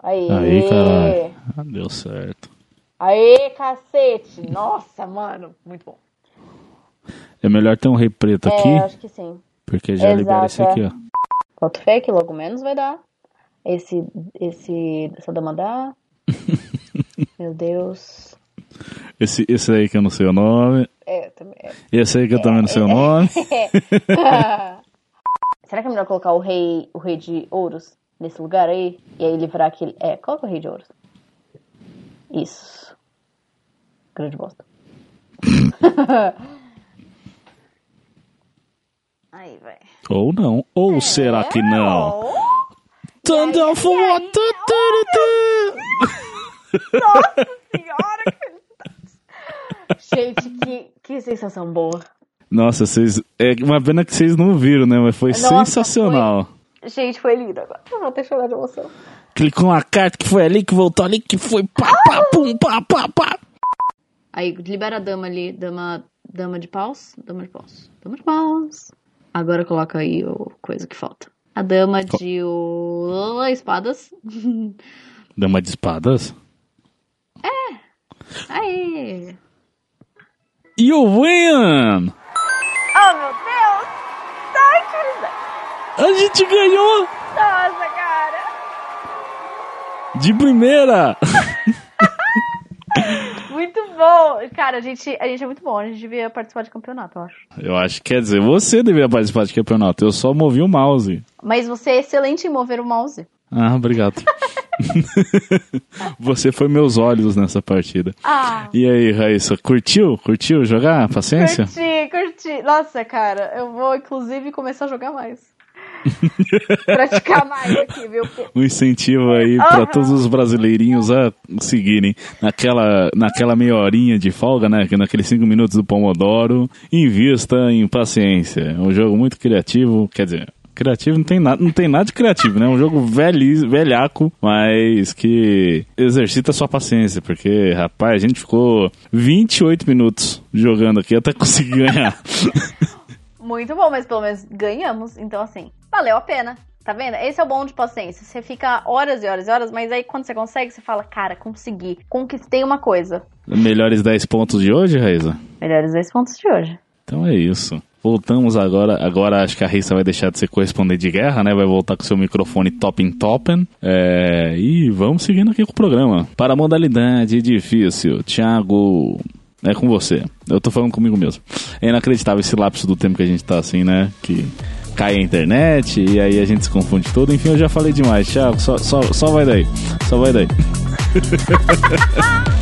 Aí. Aí, caralho. Ah, Deu certo. Aê, cacete! Nossa, mano, muito bom. É melhor ter um rei preto aqui, É, acho que sim. porque já libera esse Exato, aqui, é. ó. Quanto fake, logo menos vai dar. Esse, esse, essa dama dá. Meu Deus. Esse, esse aí que eu não sei o nome. É, também. é. Esse aí que eu também não sei o nome. Será que é melhor colocar o rei, o rei de ouros nesse lugar aí? E aí livrar aquele. É, coloca o rei de ouros. Isso. Grande bosta. aí, vai. Ou não. Ou será que não? Down for what? Tu, tu, tu. senhora, que... Gente, que, que sensação boa. Nossa, vocês. É uma pena que vocês não viram, né? Mas foi Nossa, sensacional. Gente, foi lindo agora. Eu vou até chorar de emoção. Clicou uma carta que foi ali, que voltou ali, que foi pá, pá, pum, pá, pá, pá. Aí libera a dama ali, dama, dama de paus, dama de paus, dama de paus. Agora coloca aí o coisa que falta. A dama de o... espadas. Dama de espadas? Aí. You win! Oh, meu Deus! Ai, felicidade. A gente ganhou! Nossa, cara! De primeira! Muito bom! Cara, a gente, a gente é muito bom. A gente devia participar de campeonato, eu acho. Eu acho que quer dizer, você deveria participar de campeonato. Eu só movi o mouse. Mas você é excelente em mover o mouse. Ah, obrigado. você foi meus olhos nessa partida. Ah, E aí, Raíssa, curtiu? Curtiu jogar? Paciência? curti, curti. Nossa, cara, eu vou inclusive começar a jogar mais. Praticar mais aqui, viu? Um incentivo aí pra Aham. todos os brasileirinhos a seguirem naquela, naquela meia horinha de folga, né? que Naqueles cinco minutos do Pomodoro. Invista em paciência. É um jogo muito criativo. Quer dizer, criativo não tem nada, não tem nada de criativo, né? É um jogo velho, velhaco, mas que exercita a sua paciência. Porque, rapaz, a gente ficou 28 minutos jogando aqui até conseguir ganhar. Muito bom, mas pelo menos ganhamos. Então, assim, valeu a pena. Tá vendo? Esse é o bom de paciência. Você fica horas e horas e horas, mas aí quando você consegue, você fala, cara, consegui. Conquistei uma coisa. Melhores 10 pontos de hoje, Raíssa? Melhores dois pontos de hoje. Então é isso. Voltamos agora. Agora acho que a Rissa vai deixar de ser correspondente de guerra, né? Vai voltar com seu microfone top in toppen. É, e vamos seguindo aqui com o programa. Para a modalidade difícil, Thiago. É com você. Eu tô falando comigo mesmo. É inacreditável esse lapso do tempo que a gente tá assim, né? Que cai a internet e aí a gente se confunde todo. Enfim, eu já falei demais. Thiago, só, só, só vai daí. Só vai daí.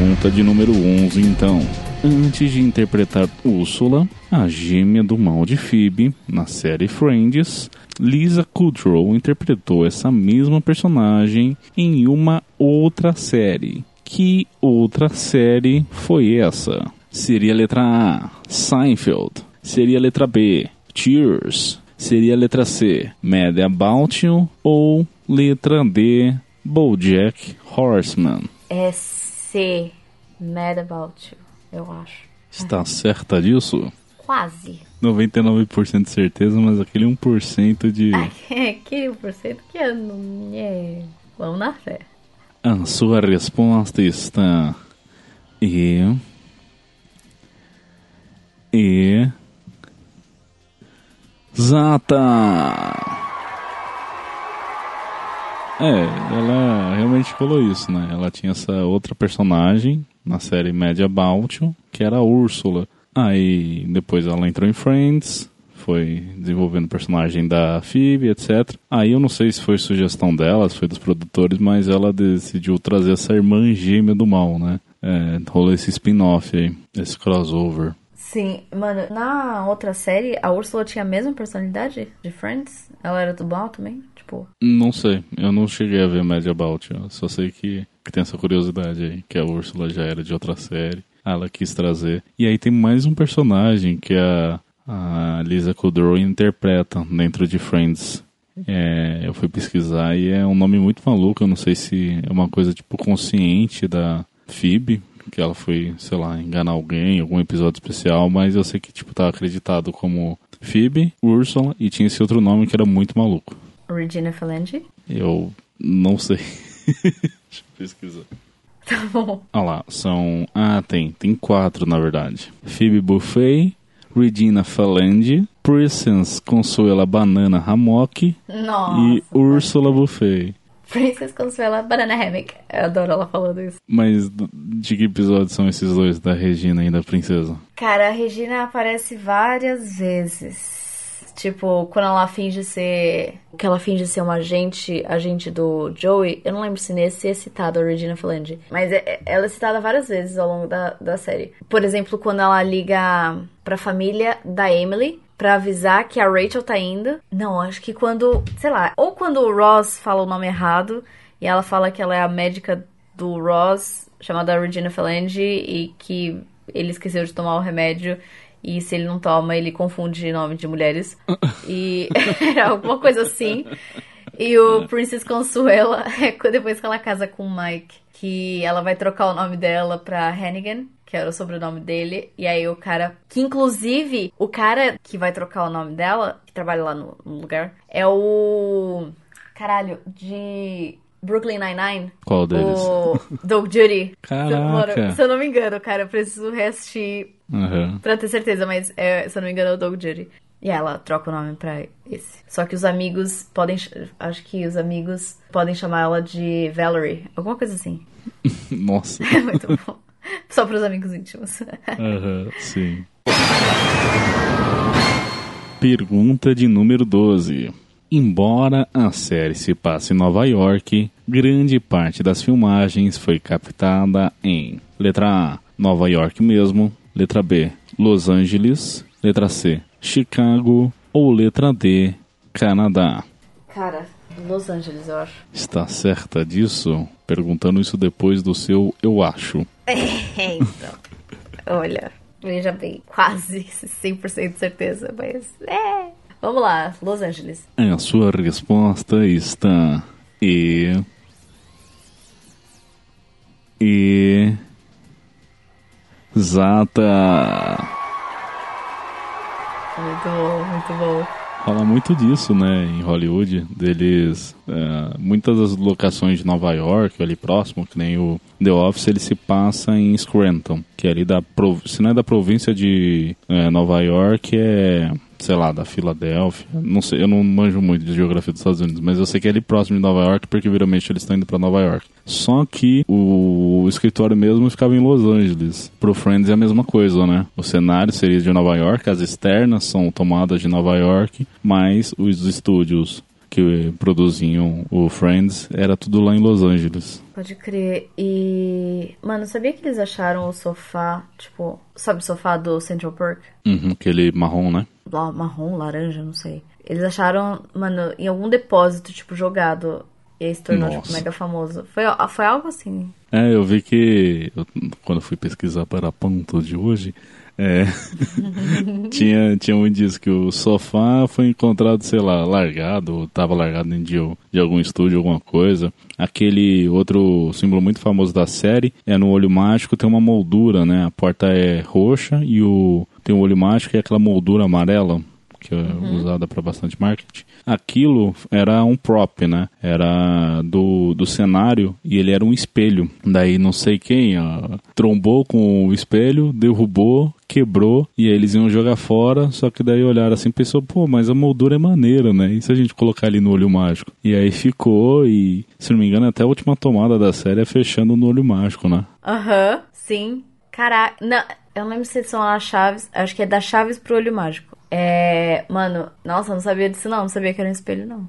Pergunta de número 11, então. Antes de interpretar Úrsula, a gêmea do mal de Phoebe, na série Friends, Lisa Kudrow interpretou essa mesma personagem em uma outra série. Que outra série foi essa? Seria a letra A, Seinfeld. Seria a letra B, Cheers. Seria a letra C, Mad About You. Ou letra D, BoJack Horseman. É C. Mad About You, eu acho. Está certa disso? Quase. 99% de certeza, mas aquele 1% de. que 1% que eu não. É. Vamos na fé. A sua resposta está. E. E. Exata! É, ela realmente falou isso, né? Ela tinha essa outra personagem na série About You, que era a Úrsula. Aí depois ela entrou em Friends, foi desenvolvendo o personagem da Phoebe, etc. Aí eu não sei se foi sugestão dela, se foi dos produtores, mas ela decidiu trazer essa irmã gêmea do mal, né? É, rolou esse spin-off aí, esse crossover. Sim, mano, na outra série, a Úrsula tinha a mesma personalidade de Friends? Ela era do mal também? Tipo. Não sei, eu não cheguei a ver Mad About eu só sei que, que tem essa curiosidade aí, que a Úrsula já era de outra série, ela quis trazer. E aí tem mais um personagem, que a, a Lisa Kudrow interpreta dentro de Friends. É, eu fui pesquisar e é um nome muito maluco. Eu não sei se é uma coisa tipo consciente da Phoebe, que ela foi, sei lá, enganar alguém em algum episódio especial, mas eu sei que tipo tá acreditado como Phoebe, Ursula e tinha esse outro nome que era muito maluco. Regina Phalange? Eu não sei. Deixa eu pesquisar. Tá bom. Ah lá, são. Ah, tem. Tem quatro, na verdade. Phoebe Buffet, Regina Phalange, Princess Consuela Banana Hammock Nossa. e Ursula Buffet. Princess Consuela Banana Hammock. Eu adoro ela falando isso. Mas de que episódio são esses dois, da Regina e da Princesa? Cara, a Regina aparece várias vezes. Tipo, quando ela finge ser. Que ela finge ser uma agente, agente do Joey. Eu não lembro se nesse é citada a Regina Phalange. Mas é- é- ela é citada várias vezes ao longo da, da série. Por exemplo, quando ela liga pra família da Emily. Pra avisar que a Rachel tá indo. Não, acho que quando. Sei lá. Ou quando o Ross fala o nome errado. E ela fala que ela é a médica do Ross, chamada Regina Phalange. E que ele esqueceu de tomar o remédio. E se ele não toma, ele confunde nome de mulheres. E era alguma coisa assim. E o Princess Consuela, é depois que ela casa com o Mike, que ela vai trocar o nome dela pra Hannigan, que era o sobrenome dele. E aí o cara, que inclusive, o cara que vai trocar o nome dela, que trabalha lá no, no lugar, é o. Caralho, de Brooklyn Nine-Nine. Qual deles? O Doug Judy. Caraca. Se eu não me engano, cara, eu preciso reassistir Aham. Pra ter certeza, mas é, se eu não me engano é o Doug Judy. E ela troca o nome pra esse. Só que os amigos podem. ch- Acho que os amigos podem chamar ela de Valerie. Alguma coisa assim. Nossa. É muito bom. Só pros amigos íntimos. Aham, sim. Pergunta de número 12. Embora a série se passe em Nova York, grande parte das filmagens foi captada em letra A, Nova York mesmo, letra B, Los Angeles, letra C, Chicago ou letra D, Canadá. Cara, Los Angeles, eu acho. Está certa disso? Perguntando isso depois do seu eu acho. É, então. Olha, veja bem, quase 100% de certeza, mas. É. Vamos lá, Los Angeles. A sua resposta está e e exata. Muito bom, muito bom. Fala muito disso, né, em Hollywood, deles, é, muitas das locações de Nova York, ali próximo, que nem o The Office, ele se passa em Scranton, que é ali da, se não é da província de é, Nova York, é, sei lá, da Filadélfia, não sei, eu não manjo muito de geografia dos Estados Unidos, mas eu sei que é ali próximo de Nova York, porque viramente eles estão indo para Nova York. Só que o escritório mesmo ficava em Los Angeles. Pro Friends é a mesma coisa, né? O cenário seria de Nova York, as externas são tomadas de Nova York, mas os estúdios que produziam o Friends era tudo lá em Los Angeles. Pode crer. E. Mano, sabia que eles acharam o sofá, tipo, sabe o sofá do Central Park? Uhum, aquele marrom, né? Lá, marrom, laranja, não sei. Eles acharam, mano, em algum depósito, tipo, jogado. E aí se tornou, tipo, Nossa. mega famoso. Foi, foi algo assim. É, eu vi que eu- quando eu fui pesquisar para a ponto de hoje, é, tinha, tinha um indício que o sofá foi encontrado, sei lá, largado, ou tava largado dentro de, de algum estúdio, alguma coisa. Aquele outro símbolo muito famoso da série é no olho mágico, tem uma moldura, né? A porta é roxa e o tem o olho mágico e aquela moldura amarela que é usada para bastante marketing. Aquilo era um prop, né? Era do, do cenário e ele era um espelho. Daí não sei quem ó, trombou com o espelho, derrubou, quebrou e aí eles iam jogar fora. Só que daí olharam assim e pensou, pô, mas a moldura é maneira, né? E se a gente colocar ali no olho mágico? E aí ficou e, se não me engano, até a última tomada da série é fechando no olho mágico, né? Aham, sim. Caraca. Não, eu não lembro se são as chaves. Acho que é das chaves pro olho mágico. É. Mano, nossa, não sabia disso não. Não sabia que era um espelho, não.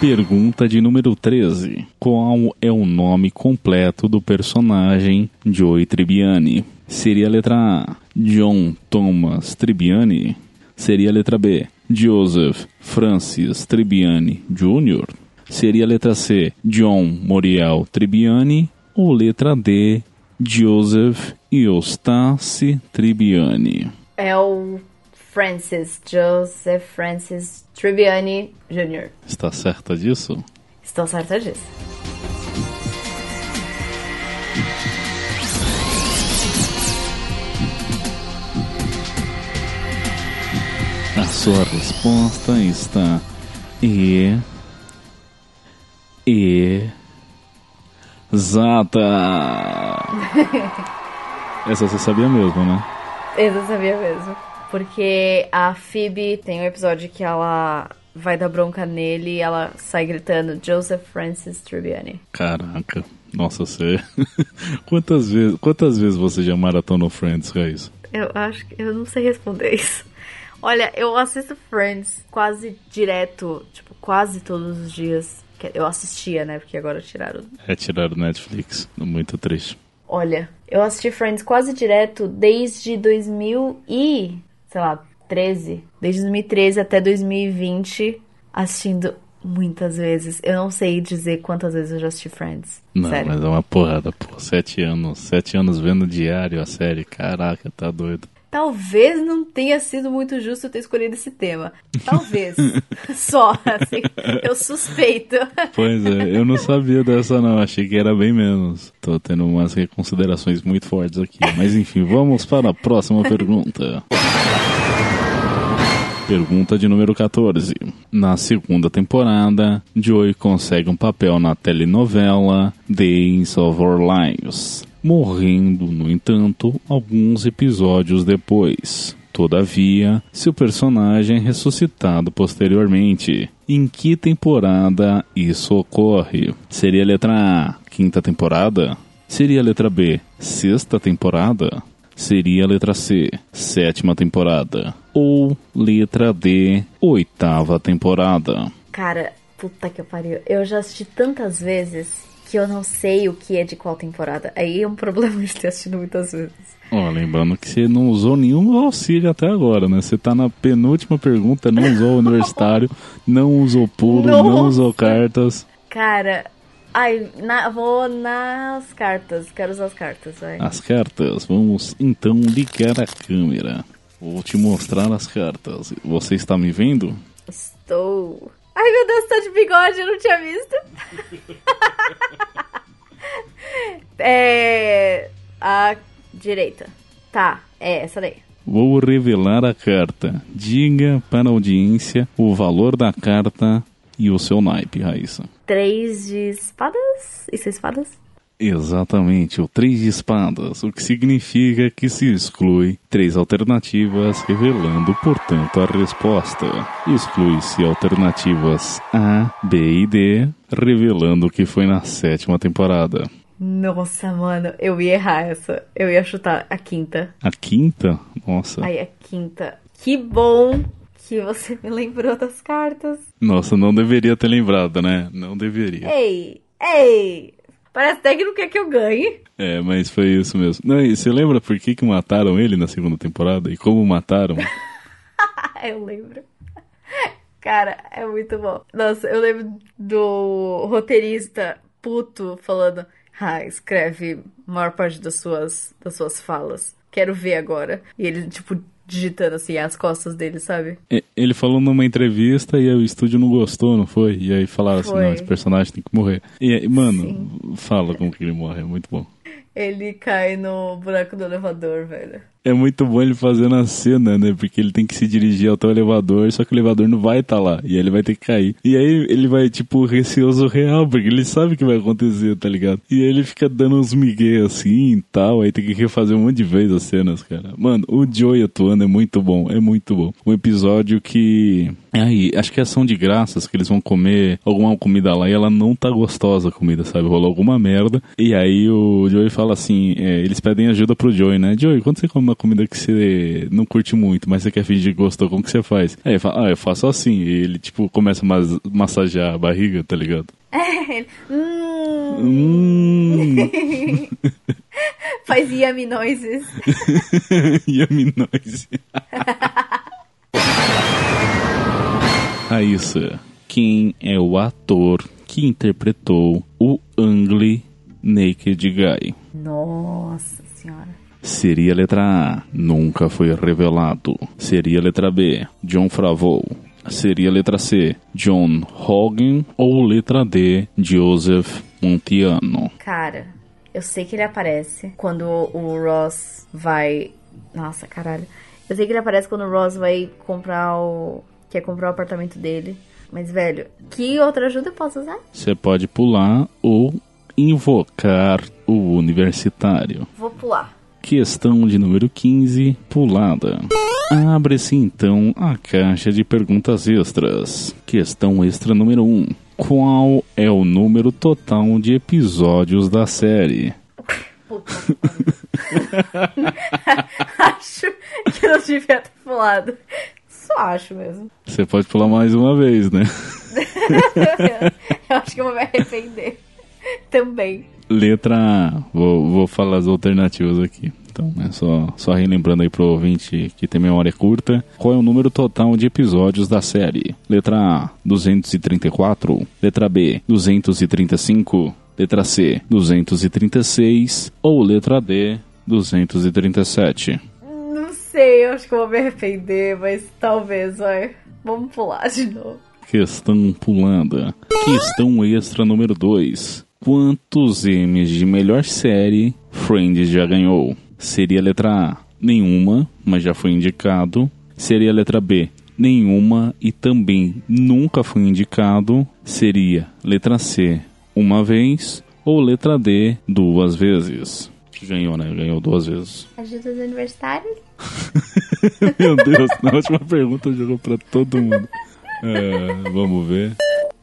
Pergunta de número 13. Qual é o nome completo do personagem Joey Tribbiani? Seria a letra A, John Thomas Tribbiani? Seria a letra B, Joseph Francis Tribbiani Jr.? Seria a letra C, John Moriel Tribbiani? Ou letra D, Joseph Eustace Tribbiani? É o Francis, Joseph Francis Tribbiani Jr. Está certa disso? Estou certa disso. A sua resposta está e e exata. Essa você sabia mesmo, né? Eu sabia mesmo. Porque a Phoebe tem um episódio que ela vai dar bronca nele e ela sai gritando Joseph Francis Tribbiani. Caraca. Nossa, você. quantas vezes, quantas vezes você já maratonou Friends, Raiz? Eu acho que eu não sei responder isso. Olha, eu assisto Friends quase direto, tipo, quase todos os dias. Eu assistia, né? Porque agora tiraram. É, tiraram Netflix. Muito triste. Olha, eu assisti Friends quase direto desde 2000 e, sei lá, 13. Desde 2013 até 2020, assistindo muitas vezes. Eu não sei dizer quantas vezes eu já assisti Friends. Não, Sério. mas é uma porrada, pô. Sete anos. Sete anos vendo diário a série. Caraca, tá doido. Talvez não tenha sido muito justo eu ter escolhido esse tema. Talvez. Só, assim, eu suspeito. Pois é, eu não sabia dessa não, achei que era bem menos. Tô tendo umas reconsiderações muito fortes aqui. Mas enfim, vamos para a próxima pergunta. Pergunta de número 14. Na segunda temporada, Joey consegue um papel na telenovela Days of Our Lives, morrendo, no entanto, alguns episódios depois. Todavia, seu personagem é ressuscitado posteriormente. Em que temporada isso ocorre? Seria a letra A, quinta temporada? Seria a letra B, sexta temporada? Seria a letra C, sétima temporada? Ou letra D, oitava temporada? Cara, puta que pariu. Eu já assisti tantas vezes que eu não sei o que é de qual temporada. Aí é um problema de ter assistido muitas vezes. Ó, lembrando que você não usou nenhum auxílio até agora, né? Você tá na penúltima pergunta, não usou o universitário, não usou pulo, não Nossa. usou cartas. Cara, ai, na- vou nas cartas. Quero usar as cartas, vai. As cartas, vamos então ligar a câmera. Vou te mostrar as cartas. Você está me vendo? Estou. Ai meu Deus, tá de bigode, eu não tinha visto. é. A direita. Tá, é essa daí. Vou revelar a carta. Diga para a audiência o valor da carta e o seu naipe, Raíssa. Três de espadas? Isso é espadas? Exatamente, o 3 de espadas, o que significa que se exclui três alternativas, revelando, portanto, a resposta. Exclui-se alternativas A, B e D, revelando que foi na sétima temporada. Nossa, mano, eu ia errar essa. Eu ia chutar a quinta. A quinta? Nossa. Ai, a quinta. Que bom que você me lembrou das cartas. Nossa, não deveria ter lembrado, né? Não deveria. Ei, ei! Parece até que não quer que eu ganhe. É, mas foi isso mesmo. Não, e você lembra por que, que mataram ele na segunda temporada? E como mataram? eu lembro. Cara, é muito bom. Nossa, eu lembro do roteirista puto falando: Ah, escreve a maior parte das suas, das suas falas. Quero ver agora. E ele, tipo, digitando assim as costas dele, sabe? Ele falou numa entrevista e o estúdio não gostou, não foi? E aí falaram assim, Foi. não, esse personagem tem que morrer. E aí, mano, fala como que ele morre, é muito bom. Ele cai no buraco do elevador, velho. É muito bom ele fazendo a cena, né? Porque ele tem que se dirigir até o elevador, só que o elevador não vai estar lá. E aí ele vai ter que cair. E aí ele vai, tipo, receoso real, porque ele sabe o que vai acontecer, tá ligado? E aí ele fica dando uns migué assim e tal. Aí tem que refazer um monte de vezes as cenas, cara. Mano, o Joey atuando é muito bom, é muito bom. Um episódio que. Aí, acho que é ação de graças, que eles vão comer alguma comida lá e ela não tá gostosa a comida, sabe? Rolou alguma merda. E aí o Joey fala assim: é, eles pedem ajuda pro Joey, né? Joey, quando você come uma comida que você não curte muito, mas você quer fingir que gostou, como que você faz? Aí ele fala: ah, eu faço assim. E ele, tipo, começa a mas- massagear a barriga, tá ligado? Ele, hum, Hum. faz yummy noises. Yummy noise. Raíssa, quem é o ator que interpretou o Ugly Naked Guy? Nossa senhora. Seria a letra A, nunca foi revelado. Seria a letra B, John Favreau. Seria a letra C, John Hogan. Ou letra D, Joseph Montiano. Cara, eu sei que ele aparece quando o Ross vai. Nossa, caralho. Eu sei que ele aparece quando o Ross vai comprar o. Quer comprar o apartamento dele. Mas, velho, que outra ajuda eu posso usar? Você pode pular ou invocar o universitário. Vou pular. Questão de número 15, pulada. Abre-se então a caixa de perguntas extras. Questão extra número 1. Qual é o número total de episódios da série? Puta. acho que eu não devia ter pulado. Só acho mesmo. Você pode pular mais uma vez, né? eu acho que eu vou me arrepender. Também. Letra A. Vou, vou falar as alternativas aqui. Então, é só, só relembrando aí pro ouvinte que tem memória curta. Qual é o número total de episódios da série? Letra A, 234. Letra B, 235. Letra C, 236. Ou letra D, 237. Não sei, eu acho que eu vou me arrepender, mas talvez, vai. Vamos pular de novo. Questão pulando. Questão extra número 2. Quantos M's de melhor série Friends já ganhou? Seria a letra A, nenhuma, mas já foi indicado. Seria a letra B, nenhuma e também nunca foi indicado. Seria letra C, uma vez. Ou letra D, duas vezes. Ganhou, né? Ganhou duas vezes. Ajuda os universitários? Meu Deus, na última pergunta jogou pra todo mundo. É, vamos ver.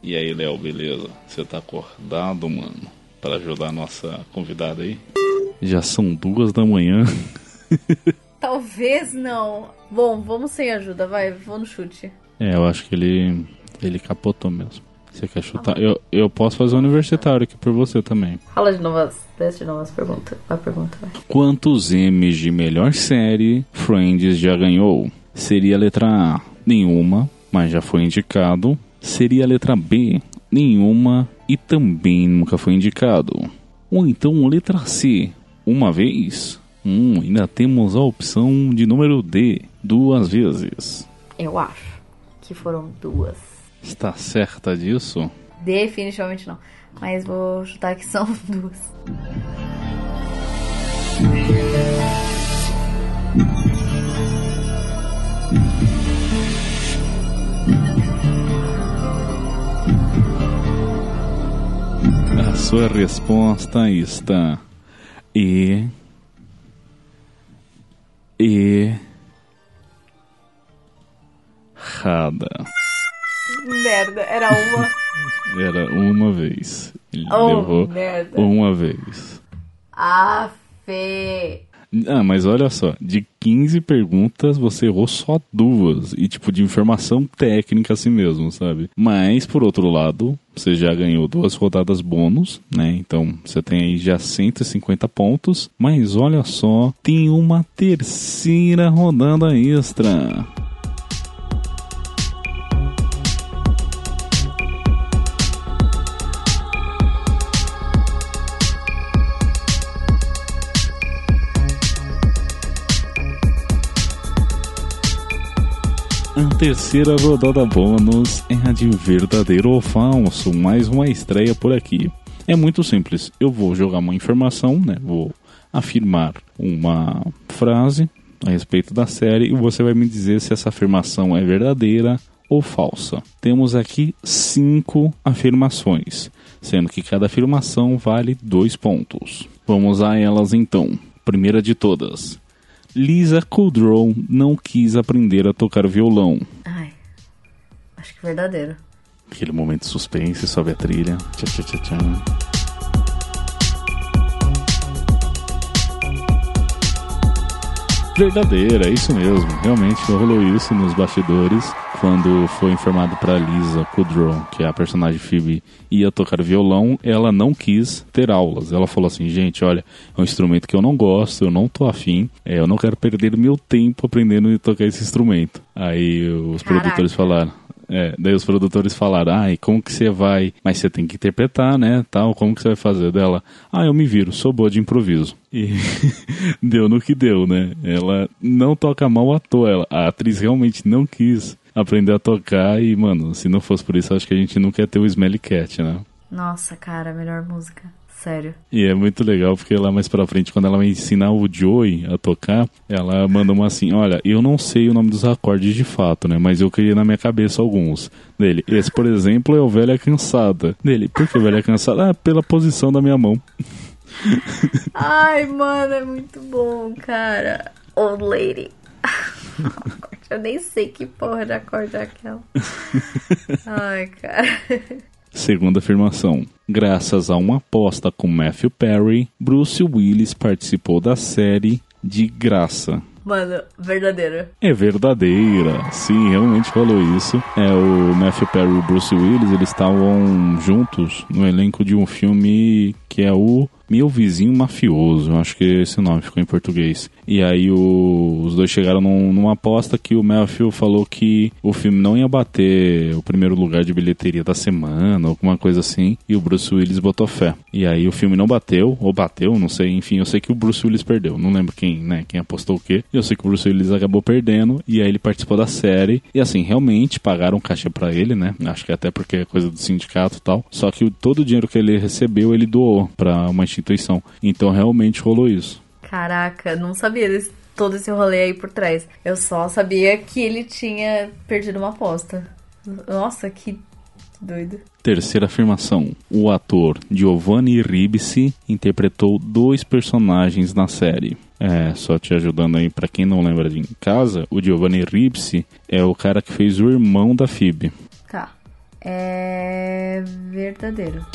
E aí, Léo, beleza? Você tá acordado, mano? Para ajudar a nossa convidada aí? Já são duas da manhã. Talvez não. Bom, vamos sem ajuda, vai, vou no chute. É, eu acho que ele ele capotou mesmo. Você quer chutar? Eu, eu posso fazer um universitário aqui por você também. Fala de novas, desce de novas perguntas. A pergunta, vai. Quantos M's de melhor série Friends já ganhou? Seria a letra A, nenhuma, mas já foi indicado. Seria a letra B, nenhuma e também nunca foi indicado. Ou então letra C, uma vez. Hum, ainda temos a opção de número D, duas vezes. Eu acho que foram duas. Está certa disso? Definitivamente não. Mas vou chutar que são duas. Sua resposta está e e errada. Merda, era uma. Era uma vez. Ele Oh, levou merda. uma vez. Ah, Fê. Ah, mas olha só, de 15 perguntas você errou só duas. E tipo, de informação técnica assim mesmo, sabe? Mas, por outro lado, você já ganhou duas rodadas bônus, né? Então você tem aí já 150 pontos. Mas olha só, tem uma terceira rodada extra. Terceira rodada bônus é a de verdadeiro ou falso, mais uma estreia por aqui. É muito simples, eu vou jogar uma informação, né? Vou afirmar uma frase a respeito da série e você vai me dizer se essa afirmação é verdadeira ou falsa. Temos aqui cinco afirmações, sendo que cada afirmação vale dois pontos. Vamos a elas então. Primeira de todas. Lisa Kudrow não quis aprender a tocar violão. Ai. Acho que verdadeiro. Aquele momento de suspense, sobe a trilha. Tchá, tchá, tchá, tchá. Verdadeira, é isso mesmo. Realmente rolou isso nos bastidores quando foi informado para Lisa Kudrow, que é a personagem Phoebe, ia tocar violão, ela não quis ter aulas. Ela falou assim: "Gente, olha, é um instrumento que eu não gosto, eu não tô afim, é, eu não quero perder meu tempo aprendendo a tocar esse instrumento". Aí os Caraca. produtores falaram: É, daí os produtores falaram, ai, como que você vai? Mas você tem que interpretar, né? Tal, como que você vai fazer dela? Ah, eu me viro, sou boa de improviso. E deu no que deu, né? Ela não toca mal à toa. Ela, a atriz realmente não quis aprender a tocar e, mano, se não fosse por isso, acho que a gente nunca ia ter o Smelly Cat, né? Nossa, cara, melhor música. Sério. E é muito legal porque lá mais pra frente, quando ela vai ensinar o Joey a tocar, ela manda uma assim: Olha, eu não sei o nome dos acordes de fato, né? Mas eu criei na minha cabeça alguns. Dele, esse, por exemplo, é o Velha Cansada. Dele, por que Velha Cansada? Ah, pela posição da minha mão. Ai, mano, é muito bom, cara. Old Lady. Eu nem sei que porra de acorde é aquela. Ai, cara. Segunda afirmação. Graças a uma aposta com Matthew Perry, Bruce Willis participou da série de graça. Mano, verdadeiro. É verdadeira, sim, realmente falou isso. É o Matthew Perry e o Bruce Willis, eles estavam juntos no elenco de um filme que é o meu Vizinho Mafioso, acho que esse nome ficou em português. E aí o, os dois chegaram num, numa aposta que o Matthew falou que o filme não ia bater o primeiro lugar de bilheteria da semana, alguma coisa assim, e o Bruce Willis botou fé. E aí o filme não bateu, ou bateu, não sei, enfim, eu sei que o Bruce Willis perdeu, não lembro quem, né, quem apostou o quê. Eu sei que o Bruce Willis acabou perdendo, e aí ele participou da série, e assim, realmente pagaram caixa para ele, né, acho que até porque é coisa do sindicato e tal, só que todo o dinheiro que ele recebeu, ele doou para uma instituição. Então realmente rolou isso. Caraca, não sabia desse, todo esse rolê aí por trás. Eu só sabia que ele tinha perdido uma aposta. Nossa, que doido. Terceira afirmação. O ator Giovanni Ribisi interpretou dois personagens na série. É, só te ajudando aí, para quem não lembra de em casa, o Giovanni Ribisi é o cara que fez o irmão da Phoebe. Tá. É verdadeiro.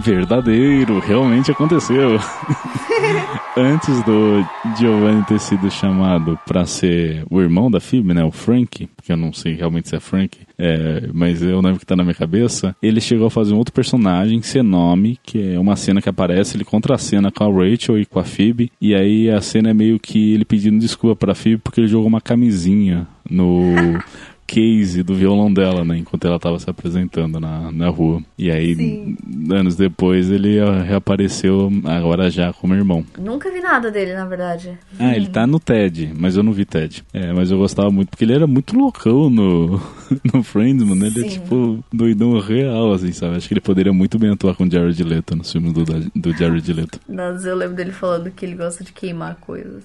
Verdadeiro, realmente aconteceu. Antes do Giovanni ter sido chamado para ser o irmão da Phoebe, né, o Frank, porque eu não sei realmente se é Frank, é, mas eu lembro que tá na minha cabeça, ele chegou a fazer um outro personagem, sem nome, que é uma cena que aparece, ele contra a cena com a Rachel e com a Phoebe, e aí a cena é meio que ele pedindo desculpa pra Phoebe porque ele jogou uma camisinha no case do violão dela, né? Enquanto ela estava se apresentando na, na rua. E aí, Sim. anos depois, ele ah, reapareceu agora já como irmão. Nunca vi nada dele, na verdade. Ah, ele tá no TED, mas eu não vi TED. É, mas eu gostava muito, porque ele era muito loucão no, no Friends, mano. Ele é Sim. tipo doidão real, assim, sabe? Acho que ele poderia muito bem atuar com o Jared Leto nos filmes do, do Jared Leto. Mas eu lembro dele falando que ele gosta de queimar coisas.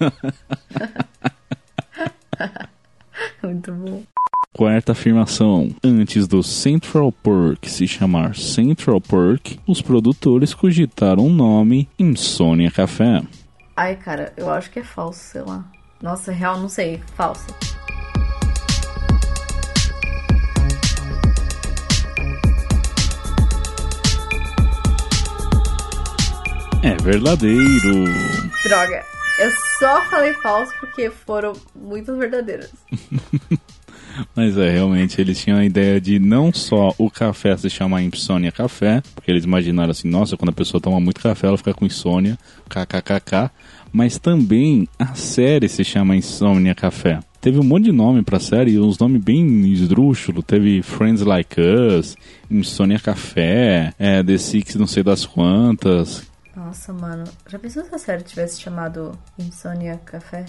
Muito bom. Quarta afirmação. Antes do Central Perk se chamar Central Perk, os produtores cogitaram o nome Insônia Café. Ai, cara, eu acho que é falso, sei lá. Nossa, real, não sei. Falso. É verdadeiro. Droga. Eu só falei falso porque foram muitas verdadeiras. Mas é, realmente, eles tinham a ideia de não só o café se chamar Insônia Café, porque eles imaginaram assim, nossa, quando a pessoa toma muito café, ela fica com insônia, kkkk, mas também a série se chama Insônia Café. Teve um monte de nome pra série, uns nomes bem esdrúxulos. Teve Friends Like Us, Insônia Café, é, The Six não sei das quantas. Nossa, mano. Já pensou se a série tivesse chamado Insônia Café?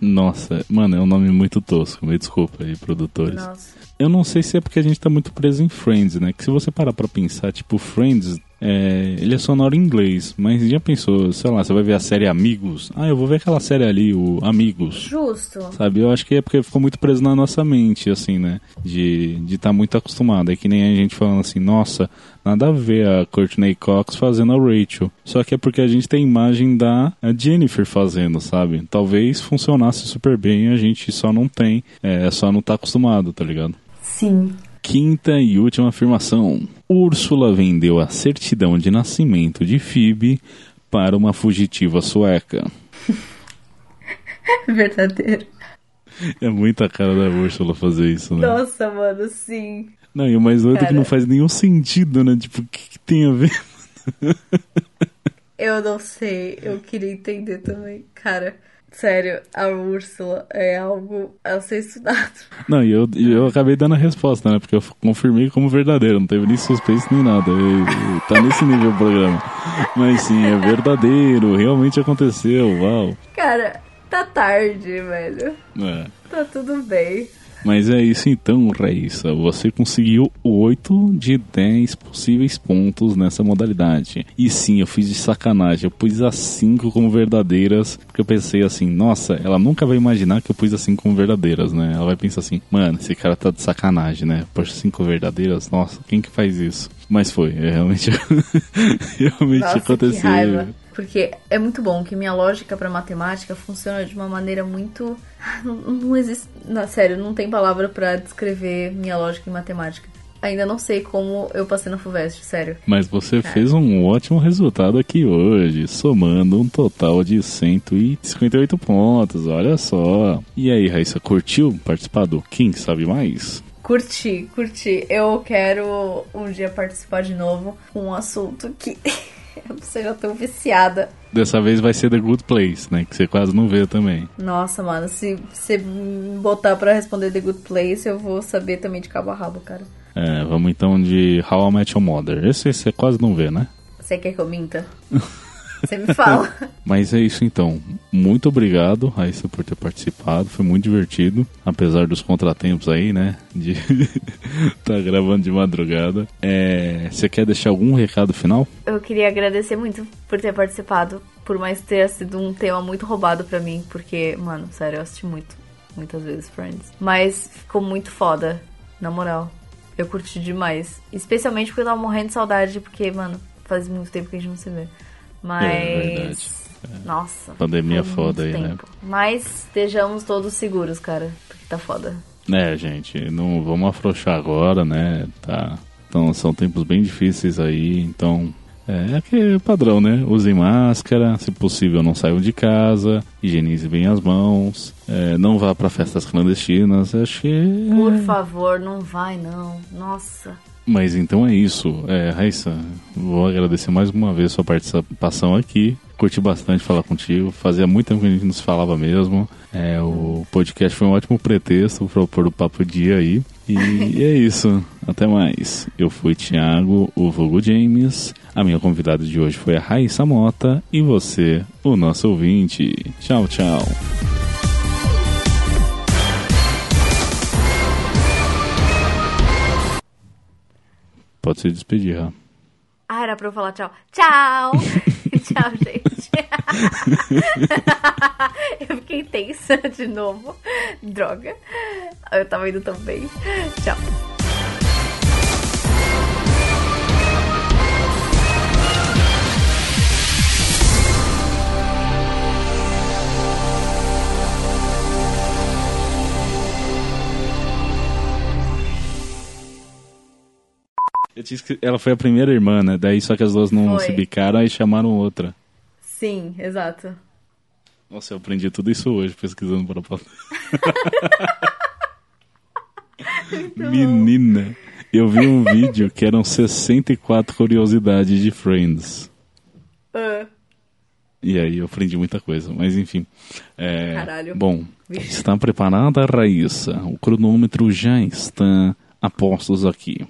Nossa, mano, é um nome muito tosco, me desculpa aí, produtores. Nossa. Eu não sei se é porque a gente tá muito preso em Friends, né? Que se você parar pra pensar, tipo, Friends, é, ele é sonoro em inglês, mas já pensou, sei lá, você vai ver a série Amigos? Ah, eu vou ver aquela série ali, o Amigos. Justo. Sabe, eu acho que é porque ficou muito preso na nossa mente, assim, né? De estar de tá muito acostumado. É que nem a gente falando assim, nossa, nada a ver a Courtney Cox fazendo a Rachel. Só que é porque a gente tem a imagem da Jennifer fazendo, sabe? Talvez funcionasse super bem, a gente só não tem, é só não tá acostumado, tá ligado? Sim. Quinta e última afirmação. Úrsula vendeu a certidão de nascimento de Phoebe para uma fugitiva sueca. Verdadeiro. É muita cara da Úrsula fazer isso, né? Nossa, mano, sim. Não, e o mais doido é que não faz nenhum sentido, né? Tipo, o que, que tem a ver? Eu não sei, eu queria entender também. Cara, sério, a Úrsula é algo a ser estudado. Não, e eu, eu acabei dando a resposta, né? Porque eu confirmei como verdadeiro, não teve nem suspense nem nada. E- e tá nesse nível o programa. Mas sim, é verdadeiro, realmente aconteceu, uau. Cara, tá tarde, velho. É. Tá tudo bem. Mas é isso então, Raíssa. Você conseguiu 8 de 10 possíveis pontos nessa modalidade. E sim, eu fiz de sacanagem. Eu pus as 5 como verdadeiras. Porque eu pensei assim, nossa, ela nunca vai imaginar que eu pus as 5 como verdadeiras, né? Ela vai pensar assim, mano, esse cara tá de sacanagem, né? Pôs 5 verdadeiras? Nossa, quem que faz isso? Mas foi, é realmente. realmente Nossa, aconteceu. Porque é muito bom que minha lógica pra matemática funciona de uma maneira muito. Não, não existe. Não, sério, não tem palavra pra descrever minha lógica em matemática. Ainda não sei como eu passei na FUVEST, sério. Mas você fez um ótimo resultado aqui hoje, somando um total de 158 pontos, olha só. E aí, Raíssa, curtiu participar do Quem Sabe Mais? Curti, curti. Eu quero um dia participar de novo com um assunto que eu não seja tão viciada. Dessa vez vai ser The Good Place, né? Que você quase não vê também. Nossa, mano, se você botar pra responder The Good Place, eu vou saber também de cabo a rabo, cara. É, vamos então de How I Met Your Mother. Esse você quase não vê, né? Você quer que eu minta? Você me fala. Mas é isso então. Muito obrigado, Raíssa, por ter participado. Foi muito divertido. Apesar dos contratempos aí, né? De tá gravando de madrugada. É, Você quer deixar algum recado final? Eu queria agradecer muito por ter participado, por mais ter sido um tema muito roubado pra mim, porque, mano, sério, eu assisti muito, muitas vezes Friends. Mas ficou muito foda, na moral. Eu curti demais. Especialmente porque eu tava morrendo de saudade, porque, mano, faz muito tempo que a gente não se vê. Mas. É verdade. Nossa. Pandemia foda aí, né? tempo. Mas estejamos todos seguros, cara. Porque tá foda. É, gente, não vamos afrouxar agora, né? Tá. Então são tempos bem difíceis aí, então. É aquele padrão, né? Usem máscara, se possível não saiam de casa, higienize bem as mãos, é, não vá pra festas clandestinas, acho que. Por favor, não vai não. Nossa. Mas então é isso. É, Raíssa, vou agradecer mais uma vez sua participação aqui. Curti bastante falar contigo. Fazia muito tempo que a gente não se falava mesmo. É, o podcast foi um ótimo pretexto para pôr o papo dia aí. E é isso. Até mais. Eu fui Thiago, o Vulgo James. A minha convidada de hoje foi a Raíssa Mota. E você, o nosso ouvinte. Tchau, tchau. Pode se despedir, Ra. Ah, era pra eu falar tchau. Tchau! tchau, gente. eu fiquei tensa de novo. Droga. Eu tava indo tão bem. Tchau. Eu disse que ela foi a primeira irmã, né? Daí só que as duas não Foi. se bicaram e chamaram outra. Sim, exato. Nossa, eu aprendi tudo isso hoje pesquisando para pauta. Menina, eu vi um vídeo que eram 64 curiosidades de Friends. Ah, E aí eu aprendi muita coisa, mas enfim. É, Caralho. Bom, Vixe. está preparada, Raíssa? O cronômetro já está a postos aqui.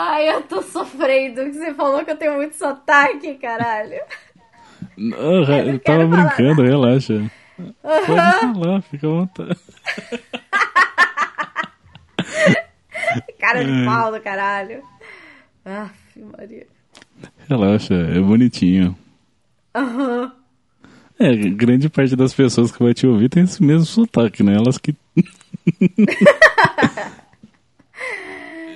Ai, eu tô sofrendo. Você falou que eu tenho muito sotaque, caralho. Não, não eu tava quero falar brincando, relaxa. Pode falar, fica à vontade. Cara de pau do caralho. Aff, Maria. Relaxa, é bonitinho. Aham. É, grande parte das pessoas que vai te ouvir tem esse mesmo sotaque, né? Elas que.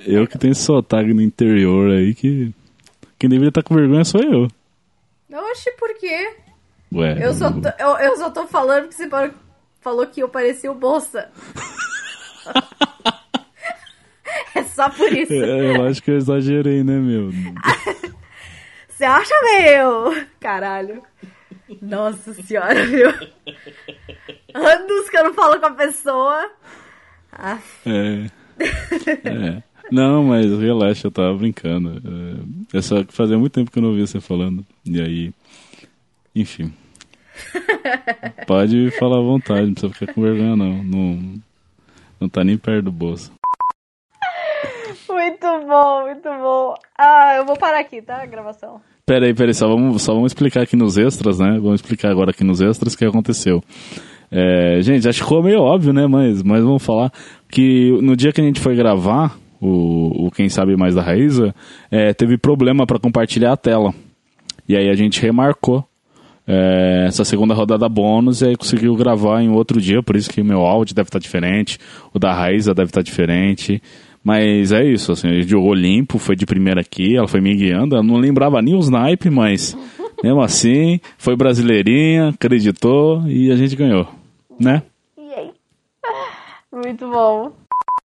eu que tenho esse sotaque no interior aí que. Quem deveria estar com vergonha sou eu. Oxe, por quê? Ué. Eu só tô, eu, eu só tô falando porque você falou- que eu parecia o Bolsa. é só por isso. É, eu acho que eu exagerei, né, meu? Você acha, meu? Caralho. Nossa senhora, viu? Anos que eu não falo com a pessoa. Aff, É. É. Não, mas relaxa, eu tava brincando. É, é só que fazia muito tempo que eu não ouvia você falando. E aí. Enfim. Pode falar à vontade, não precisa ficar com vergonha, não. Não, não tá nem perto do bolso. Muito bom, muito bom. Ah, eu vou parar aqui, tá? A gravação. Pera aí, pera aí, só vamos, só vamos explicar aqui nos extras, né? Vamos explicar agora aqui nos extras o que aconteceu. É, gente, acho que ficou meio óbvio, né? Mas, mas vamos falar que no dia que a gente foi gravar, o, o Quem Sabe Mais da Raíza, é, teve problema para compartilhar a tela. E aí a gente remarcou é, essa segunda rodada bônus e aí conseguiu gravar em outro dia, por isso que o meu áudio deve estar diferente, o da Raíza deve estar diferente. Mas é isso, assim, a gente jogou limpo, foi de primeira aqui, ela foi me guiando, ela não lembrava nem os naipe, mas mesmo assim, foi brasileirinha, acreditou e a gente ganhou, né? E aí? Muito bom.